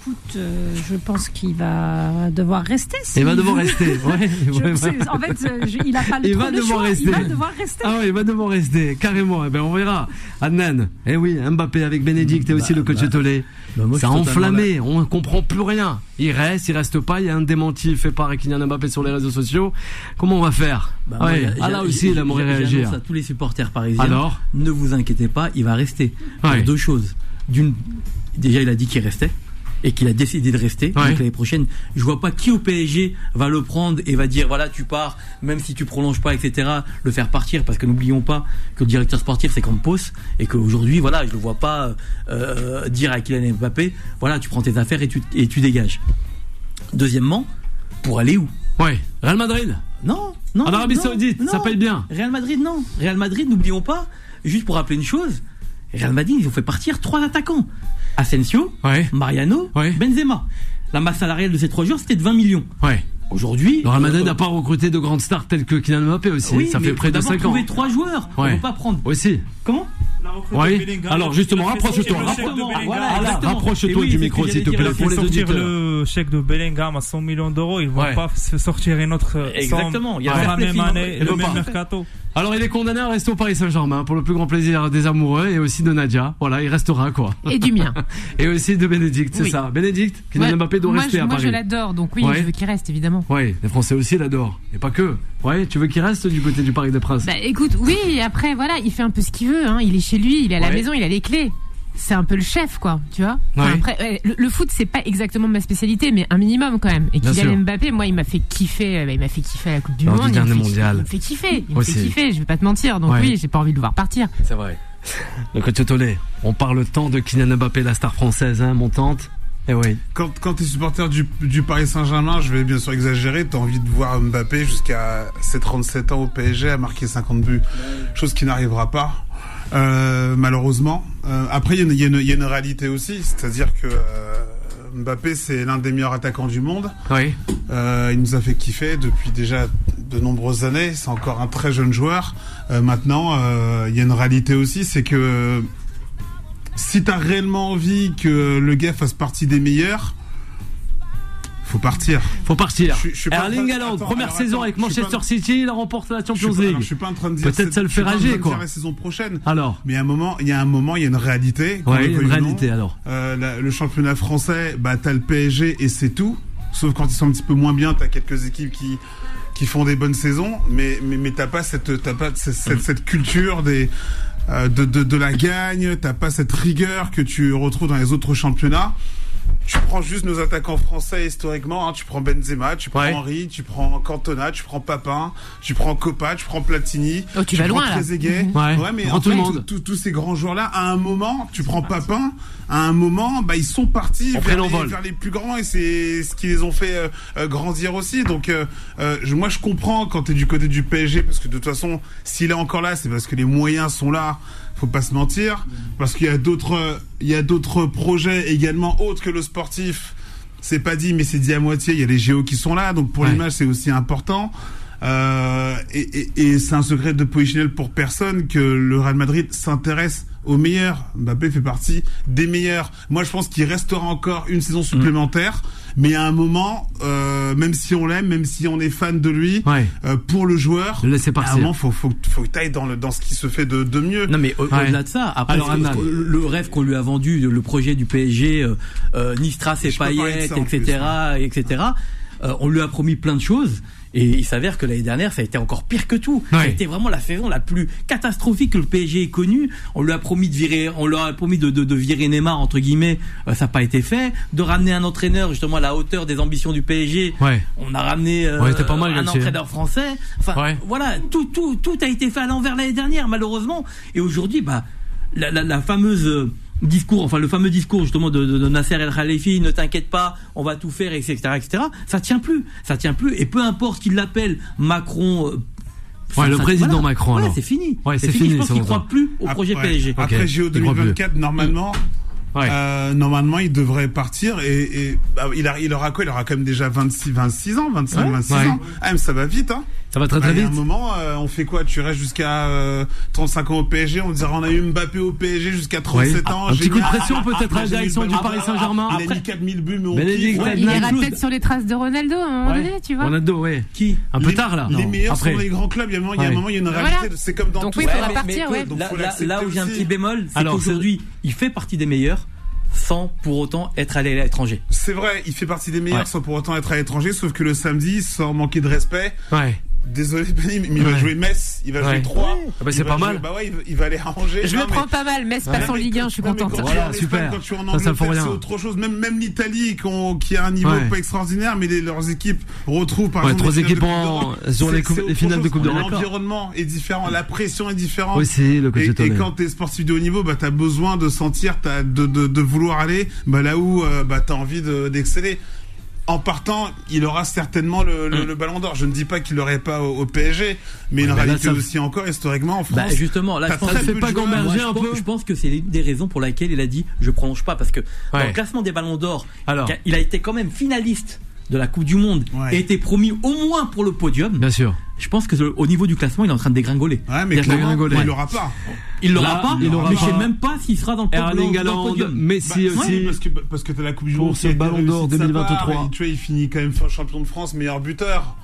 Écoute, euh, je pense qu'il va devoir rester. Il va devoir rester. Ouais, Je- ouais, c'est- ouais. En fait, euh, je- il a pas le Il va de devoir choix. rester. Il va devoir rester. Ah oui, il va devoir rester, carrément. Eh ben, on verra. Adnan. Eh oui, Mbappé avec Bénédicte et aussi Bah, le coach bah, Tolé. bah, Ça a enflammé, on comprend plus rien. Il reste, il reste pas, il y a un démenti fait par Kylian Mbappé sur les réseaux sociaux. Comment on va faire Bah, moi, Ah là aussi, il aimerait j'a- réagir. j'annonce à tous les supporters parisiens. Alors ne vous inquiétez pas, il va rester. Pour deux choses. D'une, déjà, il a dit qu'il restait et qu'il a décidé de rester. Ouais. L'année prochaine, je vois pas qui au PSG va le prendre et va dire voilà tu pars, même si tu prolonges pas, etc. Le faire partir parce que n'oublions pas que le directeur sportif c'est Campos et qu'aujourd'hui voilà je le vois pas euh, dire à Kylian Mbappé voilà tu prends tes affaires et tu, et tu dégages. Deuxièmement, Pour aller où? Ouais. Real Madrid Non, non. En Arabie non, Saoudite, non. ça paye bien. Real Madrid, non. Real Madrid, n'oublions pas, juste pour rappeler une chose, Real Madrid, ils ont fait partir trois attaquants. Asensio, Ouais. Mariano, Ouais. Benzema. La masse salariale de ces trois joueurs, c'était de 20 millions. Ouais. Aujourd'hui, Le Real Madrid euh, n'a pas recruté de grandes stars telles que Kylian Mbappé aussi. oui, ça mais fait près de d'abord 5 ans. trouver trois joueurs. On peut pas prendre. Aussi. Comment? Oui. Alors justement, rapproche-toi. rapproche-toi oui, du micro, s'il te plaît, pour les sortir auditeurs. le chèque de Bellingham à 100 millions d'euros, ils vont Ouais. pas se sortir une autre Exactement, il y a dans la même année, le même mercato. Alors il est condamné à rester au Paris Saint-Germain pour le plus grand plaisir des amoureux et aussi de Nadia. Voilà, il restera quoi. Et du mien. Et aussi de Bénédicte, c'est Oui. ça. Bénédicte, Kylian Ouais, Mbappé doit moi, rester je, à moi, Paris. je l'adore, donc oui, Ouais. je veux qu'il reste, évidemment. Oui, les Français aussi l'adorent. Et pas que. Ouais, tu veux qu'il reste du côté du Parc des Princes? Bah écoute, oui, après, voilà, il fait un peu ce qu'il veut, hein. il est chez lui, il est à la maison, il a les clés. C'est un peu le chef, quoi, tu vois. Enfin, après, le, le foot, c'est pas exactement ma spécialité, mais un minimum quand même. Et Kylian. Mbappé, moi, il m'a fait kiffer, euh, bah, il m'a fait kiffer à la Coupe du Lors Monde. du il fait mondial. fait kiffer, il Aussi. fait kiffer, je vais pas te mentir. Donc Ouais. oui, j'ai pas envie de le voir partir. C'est vrai. Le coach Tollet, on parle tant de Kylian Mbappé, la star française, hein, montante. Et oui. Quand, quand tu es supporter du, du Paris Saint-Germain, je vais bien sûr exagérer, tu as envie de voir Mbappé jusqu'à ses 37 ans au PSG à marquer 50 buts. Chose qui n'arrivera pas, euh, malheureusement. Euh, après, il y, a une- y y a réalité aussi, c'est-à-dire que euh, Mbappé, c'est l'un des meilleurs attaquants du monde. Oui. Il nous a fait kiffer depuis déjà de nombreuses années. C'est encore un très jeune joueur. Maintenant, il y a une réalité aussi, c'est que si t'as réellement envie que le gars fasse partie des meilleurs, faut partir. Faut partir. Je suis- je suis pas en Erling Haaland, première alors, saison attends, avec Manchester pas- City, il remporte la Champions pas- alors, League. je suis pas en train de dire. Peut-être ça le fait rager, quoi. la saison prochaine. Alors. Mais à un moment, il y a un moment, il y a une réalité. Ouais, une non. réalité alors. Euh, la- le championnat français, bah t'as le PSG et c'est tout. Sauf quand ils sont un petit peu moins bien, t'as quelques équipes qui qui font des bonnes saisons, mais mais, mais t'as pas cette t'as pas cette, cette, cette culture des euh, de, de de la gagne, t'as pas cette rigueur que tu retrouves dans les autres championnats. Tu prends juste nos attaquants français historiquement, hein, tu prends Benzema, tu prends Ouais. Henry, tu prends Cantona, tu prends Papin, tu prends Copa, tu prends Platini, Oh, tu vas prends loin. Trezeguet. Mhm. Ouais, mais tu prends en tout le fait, monde. tous- ces grands joueurs-là, à un moment, tu prends Papin, à un moment, bah ils sont partis vers les, vers les plus grands et c'est ce qui les ont fait euh, euh, grandir aussi. Donc euh, euh, je- moi je comprends quand t'es du côté du PSG parce que de toute façon, s'il est encore là, c'est parce que les moyens sont là. Faut pas se mentir, parce qu'il y a d'autres, il y a d'autres projets également autres que le sportif. C'est pas dit, mais c'est dit à moitié. Il y a les géos qui sont là, donc pour Ouais. l'image c'est aussi important. Euh, et et, et c'est un secret de Polichinelle pour personne que le Real Madrid s'intéresse aux meilleurs. Mbappé fait partie des meilleurs. Moi, je pense qu'il restera encore une saison supplémentaire, mais à un moment, euh, même si on l'aime, même si on est fan de lui, Ouais. euh, pour le joueur, Le laisser à un moment, faut faut faut que t'ailles dans le dans ce qui se fait de de mieux. Non mais Ouais. au-delà de ça, après Alors, ce- Anna. le, rêve qu'on lui a vendu, le projet du PSG, euh, euh, Payet, ça en etc., plus, etc. euh, on lui a promis plein de choses. Et il s'avère que l'année dernière, ça a été encore pire que tout. Ça a Ouais. été vraiment la saison la plus catastrophique que le PSG ait connue. On lui a promis de virer, on leur a promis de, de, de virer Neymar entre guillemets. Euh, ça n'a pas été fait. De ramener un entraîneur justement à la hauteur des ambitions du PSG. Ouais. On a ramené euh, Ouais, c'était pas mal, un entraîneur français. Enfin, Ouais. voilà, tout, tout, tout a été fait à l'envers l'année dernière, malheureusement. Et aujourd'hui, bah, la, la, la fameuse discours, enfin le fameux discours justement de, de, de Nasser El Khalifi, ne t'inquiète pas, on va tout faire, etc., etc. Ça tient plus, ça tient plus. Et peu importe qu'il l'appelle Macron. euh, Ouais, le ça- président Macron, Ouais, alors. c'est fini. Ouais, c'est fini, Je pense qu'il croit plus au projet Après- PSG. Après Ok, JO il croit plus. 2024, normalement, Ouais. euh, normalement, il devrait partir et, et bah, il, a, il aura quoi? Il aura quand même déjà 26, 26 ans, 25, Ouais. 26 Ouais. ans. Ah, mais ça va vite, hein Ça va très Bah, très a vite. un moment, euh, on fait quoi? Tu restes jusqu'à euh, 35 ans au PSG, on dirait on a eu Mbappé au PSG jusqu'à 37 Ouais. ans. Un petit coup de pression peut-être à la direction du Paris. Saint-Germain. Il a mis 4000 buts, mais on. Il ira peut-être sur les traces de Ronaldo à un moment donné, tu vois. Ronaldo, ouais. Qui? Un peu tard là. Les meilleurs après. sont dans les grands clubs. Il y a un moment, il y a une réalité. C'est comme dans Donc tout. oui, ça. il faudra partir, Donc, là, où j'ai un petit bémol, c'est qu'aujourd'hui, il fait partie des meilleurs sans pour autant être allé à l'étranger. C'est vrai, il fait partie des meilleurs Ouais. sans pour autant être à l'étranger, sauf que le samedi, sans manquer de respect, Ouais. Désolé Benny, mais il va jouer Metz, il va Ouais. jouer 3. Ah bah, c'est pas mal. Bah ouais, il va- il va aller à Angers. Je Non, le mais- prends pas mal, Metz passe en Ligue 1, quand- je suis contente. quand Voilà, super. Quand tu es en Ça, ça me faut Angleterre, rien. c'est autre chose. Même, même l'Italie, qu'on- qui a un niveau Ouais. pas extraordinaire, mais les- leurs équipes retrouvent par Ouais, exemple trois équipes de Coupe en- sur les C'est- coupes- c'est les autre finales de. Coupe d'Europe. L'environnement est différent, la pression est différente. Aussi, le coach Et, de et quand t'es sportif de haut niveau, bah t'as besoin de sentir, t'as de, de, de vouloir aller, bah là où euh, bah t'as envie de- d'exceller. En partant, il aura certainement le, le- le Ballon d'Or. Je ne dis pas qu'il l'aurait pas au, au PSG, mais une Ouais, là, réalité ça- aussi encore historiquement en France. Bah justement, là, je pense, très peu de joueurs- Moi, je pense- Je pense que c'est l'une des raisons pour laquelle il a dit je prolonge pas parce que dans le classement des Ballons d'Or, Alors. il a été quand même finaliste de la Coupe du Monde et était promis au moins pour le podium. Bien sûr. Je pense que au niveau du classement, il est en train de dégringoler. Ouais, mais clairement, il l'aura pas. Il l'aura pas. il l'aura mais je sais même pas s'il sera dans le, Erling Haaland, podium. Messi Bah, aussi. ouais, parce que parce que t'as la Coupe du Pour Monde ce a été Ballon d'Or réussie de sa 2023. part, et tu vois, il finit quand même champion de France, meilleur buteur.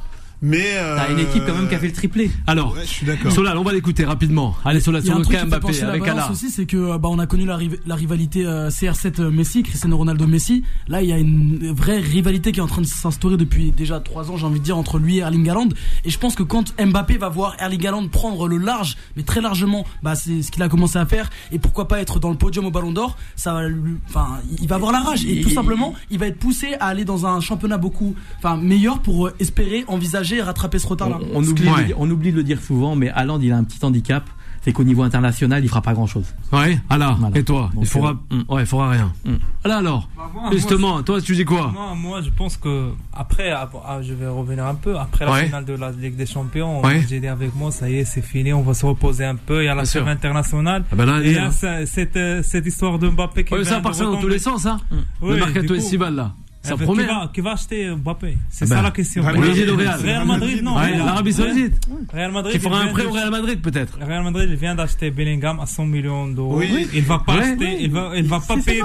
Mais euh, T'as une équipe quand même qui a fait le triplé. Alors, Ouais, je suis d'accord. Solal, on va l'écouter rapidement. Allez, Solal, sur le cas Mbappé avec Allah. aussi, c'est que euh, bah, on a connu la, riv- la rivalité euh, CR7 euh, Messi, Cristiano Ronaldo Messi. Là, il y a une vraie rivalité qui est en train de s'instaurer depuis déjà trois ans, j'ai envie de dire, entre lui et Erling Haaland. Et je pense que quand Mbappé va voir Erling Haaland prendre le large, mais très largement, bah, c'est ce qu'il a commencé à faire. Et pourquoi pas être dans le podium au Ballon d'Or, ça va, lui- enfin, il va avoir la rage. Et tout simplement, il va être poussé à aller dans un championnat beaucoup, enfin, meilleur pour euh, espérer envisager et rattraper ce retard-là. On, on oublie, de, le- on oublie de le dire souvent, mais Haaland, il a un petit handicap, c'est qu'au niveau international, il fera pas grand chose. Ouais, Allah. Et toi Il faudra, euh, ouais, il faudra rien. Là alors, moi, justement, toi, tu dis quoi moi, moi, je pense que après, ah, ah, je vais revenir un peu. Après la Ouais. finale de la Ligue des Champions, Ouais. j'ai dit avec moi, ça y est, c'est fini, on va se reposer un peu. Il y a la trêve internationale. Ah ben là, et il y hein. cette, euh, cette histoire de Mbappé qui Ouais, ça de part ça dans tous les sens, hein. Oui, Le mercato estival là. Ça promet. Qui va, qui va acheter Mbappé C'est Ah ça ben, la question. Real Madrid au Real? Real Madrid, non. Real. l'Arabie Saoudite. Real Madrid. Qui fera un vient prêt au Real Madrid peut-être. Real Madrid il vient d'acheter Bellingham à 100 millions d'euros. Oui. Il va pas Ouais. acheter, il va, il va pas payer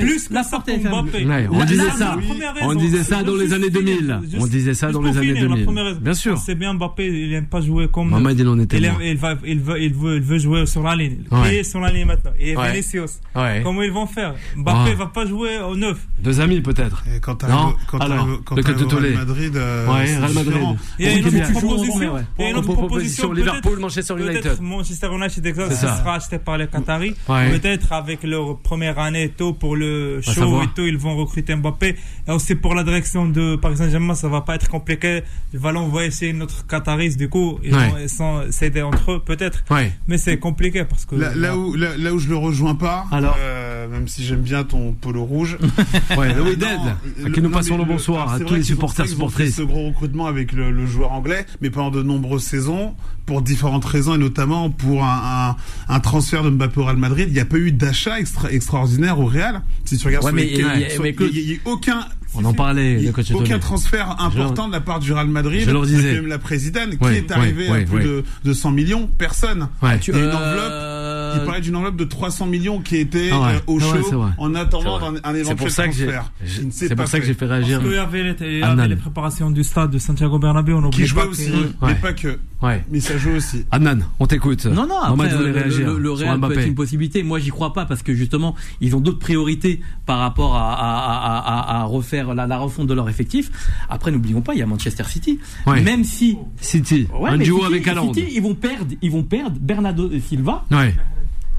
plus que La ça pour. Mbappé. Ouais, on La- disait ça. On disait ça dans les années finir, 2000. juste- On disait ça dans les années finir, la 2000. première raison. Bien sûr. C'est bien Mbappé, il aime pas jouer comme. Mohamed, il en était il, il, va, il, veut, il, veut, il veut jouer sur la ligne. Qui est sur la ligne maintenant? Et. Vinicius. Comment ils vont faire? Mbappé Ah. va pas jouer au 9. Deux amis peut-être. Et quand Non. t'arrives quand Alors, t'arrives- quand le t'arrives au Cototolé. Real Madrid, euh, Ouais, c'est Real Madrid. différent. Il y a une autre proposition. Ouais. Il y a une autre proposition. Liverpool, peut-être- Manchester peut-être United. Manchester United, exact, ça ça. sera acheté par les Qataris. Ouais. Peut-être avec leur première année tôt pour le show et tout, ils vont recruter Mbappé. Et aussi pour la direction de Paris Saint-Germain, ça va pas être compliqué. Ils vont l'envoyer chez notre Qataris, du coup, ils Ouais. sont s'aider entre eux, peut-être. Ouais. Mais c'est compliqué parce que. Là, là où, là, là où je le rejoins pas, Alors euh, même si j'aime bien ton polo rouge, Ouais, Euh, oui, non, Dead. Le- À qui nous non, passons le bonsoir à tous les supporters, supportrices. Ce gros recrutement avec le, le joueur anglais, mais pendant de nombreuses saisons, pour différentes raisons et notamment pour un, un, un transfert de Mbappé au Real Madrid, il n'y a pas eu d'achat extra, extraordinaire au Real. Si tu regardes Ouais, sur mais les il y a- a- aucun On en parlait, il a le aucun transfert important de la part du Real Madrid. Je leur disais. Même la présidente qui Ouais, est arrivée ouais, à plus ouais. de, de 100 millions, personne. A une Euh, enveloppe. Il parlait d'une enveloppe de 300 millions qui était Ah ouais. euh, au Ah ouais, show en attendant un, un C'est éventuel pour ça que j'ai- transfert. qui c'est pour ça que fait. j'ai fait réagir. Parce qu'il y avait, les, il y Adnan. avait les préparations du stade de Santiago Bernabéu, on Qui jouait pas aussi, mais pas que. Ouais. Mais ça joue aussi. Adnan, on t'écoute. Non, non, après, euh, le, réagir le- le sur Real peut être une possibilité. Moi, j'y crois pas parce que justement, ils ont d'autres priorités par rapport à, à, à, à- à refaire la, la refonte de leur effectif. Après, n'oublions pas, il y a Manchester City. Ouais. Même si. City, Ouais, un mais duo City- avec Haaland. City, ils vont perdre, ils vont perdre Bernardo Silva. Ouais.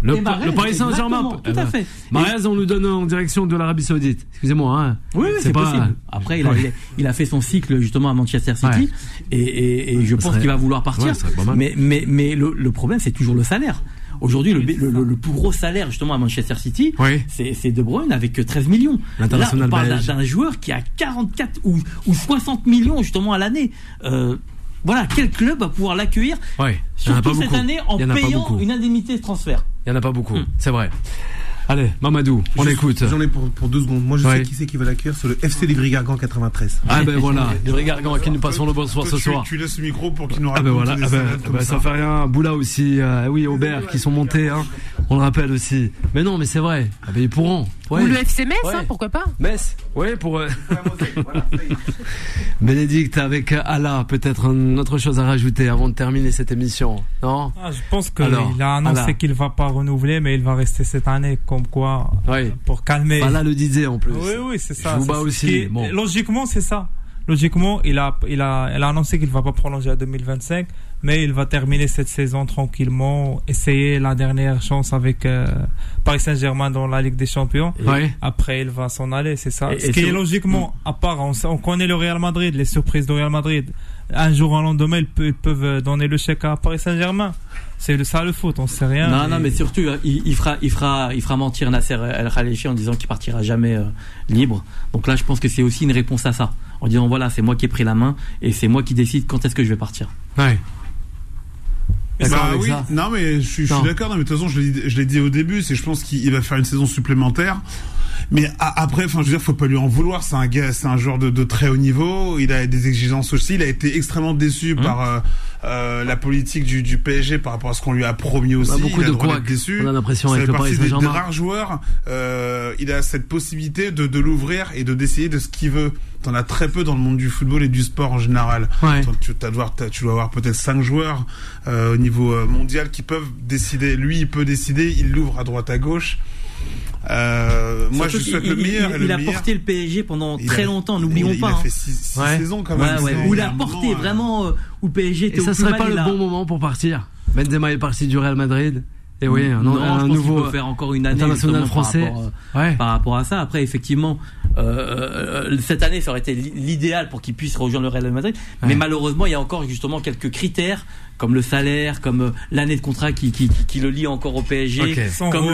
Le, Mahrez, le Paris Saint-Germain. tout à fait. Mahrez, on nous donne en direction de l'Arabie Saoudite. Excusez-moi, hein. Oui, oui, c'est pas- possible. Après, il a, Ouais. il a- il a fait son cycle justement à Manchester City Ouais. et, et, et je pense serait- qu'il va vouloir partir. Ouais, mais mais, mais le, le problème, c'est toujours le salaire. Aujourd'hui, le, le, le- le plus gros salaire justement à Manchester City, Oui. c'est De Bruyne avec euh, 13 millions. Là, L'international on parle d'un joueur qui a 44 ou, ou 60 millions justement à l'année. Euh, voilà, quel club va pouvoir l'accueillir Ouais. Surtout cette année en payant une indemnité de transfert? Il y en a pas beaucoup. Hmm. C'est vrai. Allez, Mamadou, on Juste- écoute. J'en ai pour, pour deux secondes. Moi, je Ouais. sais qui c'est qui va l'accueillir. C'est le FC des Gargan 93. Ah ben voilà, les Gargan à qui nous passons le bonsoir ce tu, soir. tu laisses le micro pour qu'il nous Ah raconte ben voilà, ah ben, ah ben, ça fait rien. Boula aussi, euh, oui, Aubert qui sont montés, hein. on le rappelle aussi. Mais non, mais c'est vrai. Ah ben ils pourront. Ouais. Ou le FC Metz, Ouais. hein, pourquoi pas Metz, oui, pour. euh, Bénédicte, avec Allah, peut-être une autre chose à rajouter avant de terminer cette émission, non? Ah, je pense qu'il Alors, a annoncé qu'il va pas renouveler, mais il va rester cette année, comme quoi, Oui. pour calmer. Bah là, le disait en plus. Oui, oui, c'est ça. Jouba aussi, qui est- bon. Logiquement, c'est ça. Logiquement, il a, il a, il a annoncé qu'il va pas prolonger à 2025, mais il va terminer cette saison tranquillement, essayer la dernière chance avec euh, Paris Saint-Germain dans la Ligue des Champions. Oui. Après, il va s'en aller, c'est ça. Et- Ce et qui est logiquement, à part, on, on connaît le Real Madrid, les surprises du Real Madrid. Un jour au lendemain, ils, pe- ils peuvent donner le chèque à Paris Saint-Germain. C'est le- ça le foot, on sait rien. Non, Et- non, mais surtout, euh, il, il fera, il fera, il fera mentir Nasser El Khalifi en disant qu'il partira jamais euh, libre. Donc là, je pense que c'est aussi une réponse à ça, en disant voilà, c'est moi qui ai pris la main et c'est moi qui décide quand est-ce que je vais partir. Ouais. Bah oui, ça? Non mais je suis, je Non. suis d'accord. Mais de toute façon, je l'ai dit- je l'ai dit au début, c'est je pense qu'il va faire une saison supplémentaire. Mais a- après, enfin, je veux dire, faut pas lui en vouloir. C'est un gars, c'est un joueur de, de très haut niveau. Il a des exigences aussi. Il a été extrêmement déçu par euh, euh, la politique du, du PSG par rapport à ce qu'on lui a promis aussi. Bah, beaucoup il a de d'être déçu. On a l'impression avec le Paris partie des, Saint-Germain. rares joueurs. Euh, il a cette possibilité de, de l'ouvrir et de décider de ce qu'il veut. T'en as très peu dans le monde du football et du sport en général. Ouais. Tu, t'as devoir- t'as- tu dois avoir peut-être cinq joueurs euh, au niveau euh, mondial qui peuvent décider. Lui, il peut décider. Il l'ouvre à droite, à gauche. Euh, moi, je souhaite le il- meilleur. Il, le il a meilleur. porté le PSG pendant Il très a- longtemps, il- n'oublions il pas. a hein. fait six, six Ouais. saisons quand même. ouais, où il a porté moment, euh, vraiment, euh, où le PSG était Et ça serait mal, pas il le bon moment pour partir. Benzema est parti du Real Madrid. Et oui, un, non, un je pense nouveau peut faire encore une année international justement, par français. rapport, euh, par rapport à ça. Après, effectivement, euh, euh, cette année, ça aurait été l'idéal pour qu'il puisse rejoindre le Real Madrid. Mais malheureusement, il y a encore justement quelques critères comme le salaire, comme euh, l'année de contrat qui, qui, le lie encore au PSG, Ok. Son comme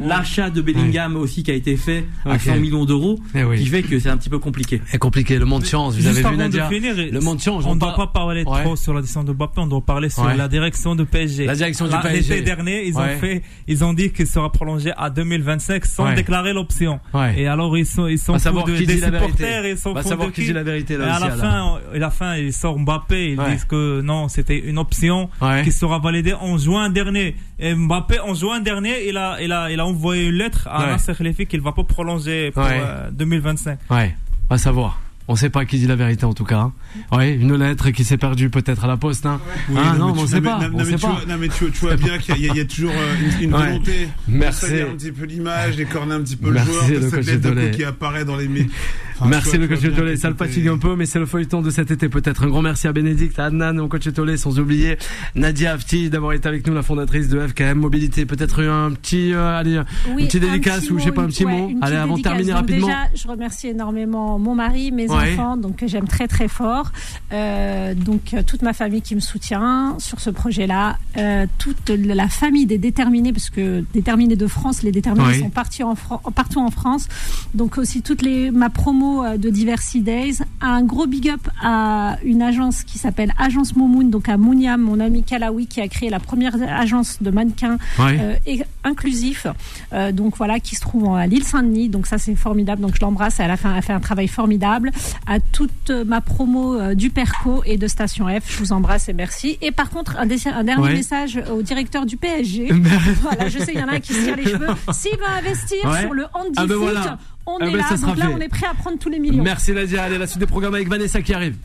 l'achat de Bellingham aussi qui a été fait à Ok. 100 millions d'euros, Eh oui. qui fait que c'est un petit peu compliqué. C'est compliqué, le monde change. Vous Juste avez vu Nadia de finir, Le monde change. On ne doit pas parler Ouais. trop sur la décision de Mbappé, on doit parler sur Ouais. la direction de PSG. La direction du PSG. L'été dernier, ils Ouais. ont fait, ils ont dit qu'il sera prolongé à 2025 sans Ouais. déclarer l'option. Ouais. Et alors ils sont, ils sont savoir fous de, qui des dit la supporters, vérité. ils sont savoir de qui dit la vérité, là Et à aussi, la fin, à la fin, ils sortent Mbappé, ils disent que non, c'était une option Ouais. qui sera validée en juin dernier. Et Mbappé, en juin dernier, il a, il a, il a envoyé une lettre à Ouais. Nasser Khelaïfi qu'il va pas prolonger pour Ouais. euh, 2025. Ouais, va savoir. On sait pas qui dit la vérité en tout cas. hein. Ouais, une lettre qui s'est perdue peut-être à la poste. Hein. Oui, ah non, mais mais on tu- sait mais- pas. non, on mais sait tu pas. vois- non, mais tu, tu vois bien qu'il y, a- y toujours euh, une, une Ouais. volonté Merci. de un petit peu l'image, d'écorner un petit peu Merci, le joueur, le de cette lettre de qui apparaît dans les merci le coach Tolé, ça le fatigue un peu, mais c'est le feuilleton de cet été peut-être. Un grand merci à Bénédicte, à Adnan, au coach Tolé, sans oublier Nadia Afti d'avoir été avec nous, la fondatrice de FKM Mobilité. Peut-être un petit, euh, allez, Oui, une petite un dédicace petit ou je sais pas un petit ouais, mot. Allez, avant de terminer Donc rapidement. Déjà, je remercie énormément mon mari, mes Ouais. enfants, donc que j'aime très très fort. Euh, donc euh, toute ma famille qui me soutient sur ce projet-là, euh, toute la famille des déterminés, parce que déterminés de France, les déterminés Oui. sont partis en partout en France. Donc aussi toutes les ma promo euh, de Diversity Days. Un gros big up à une agence qui s'appelle Agence Momoun, donc à Mouniam, mon ami Kalawi qui a créé la première agence de mannequins Ouais. euh, et inclusif. Euh, donc voilà, qui se trouve à l'île Saint-Denis. Donc ça c'est formidable. Donc je l'embrasse. Elle a fait, elle a fait un travail formidable. À toute ma promo du Perco et de Station F, je vous embrasse et merci. Et par contre, un, dernier Ouais. message au directeur du PSG. voilà, je sais, il y en a qui se tire les cheveux. S'il va investir Ouais. sur le handi Ah ben voilà. On Ah est ben là. ça sera Donc là, fait. on est prêt à prendre tous les millions. Merci Nadia, allez, la suite des programmes avec Vanessa qui arrive.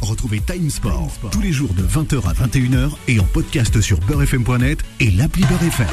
Retrouvez Time Sport tous les jours de 20h à 21h et en podcast sur beurrefm.net et l'appli Beurrefm.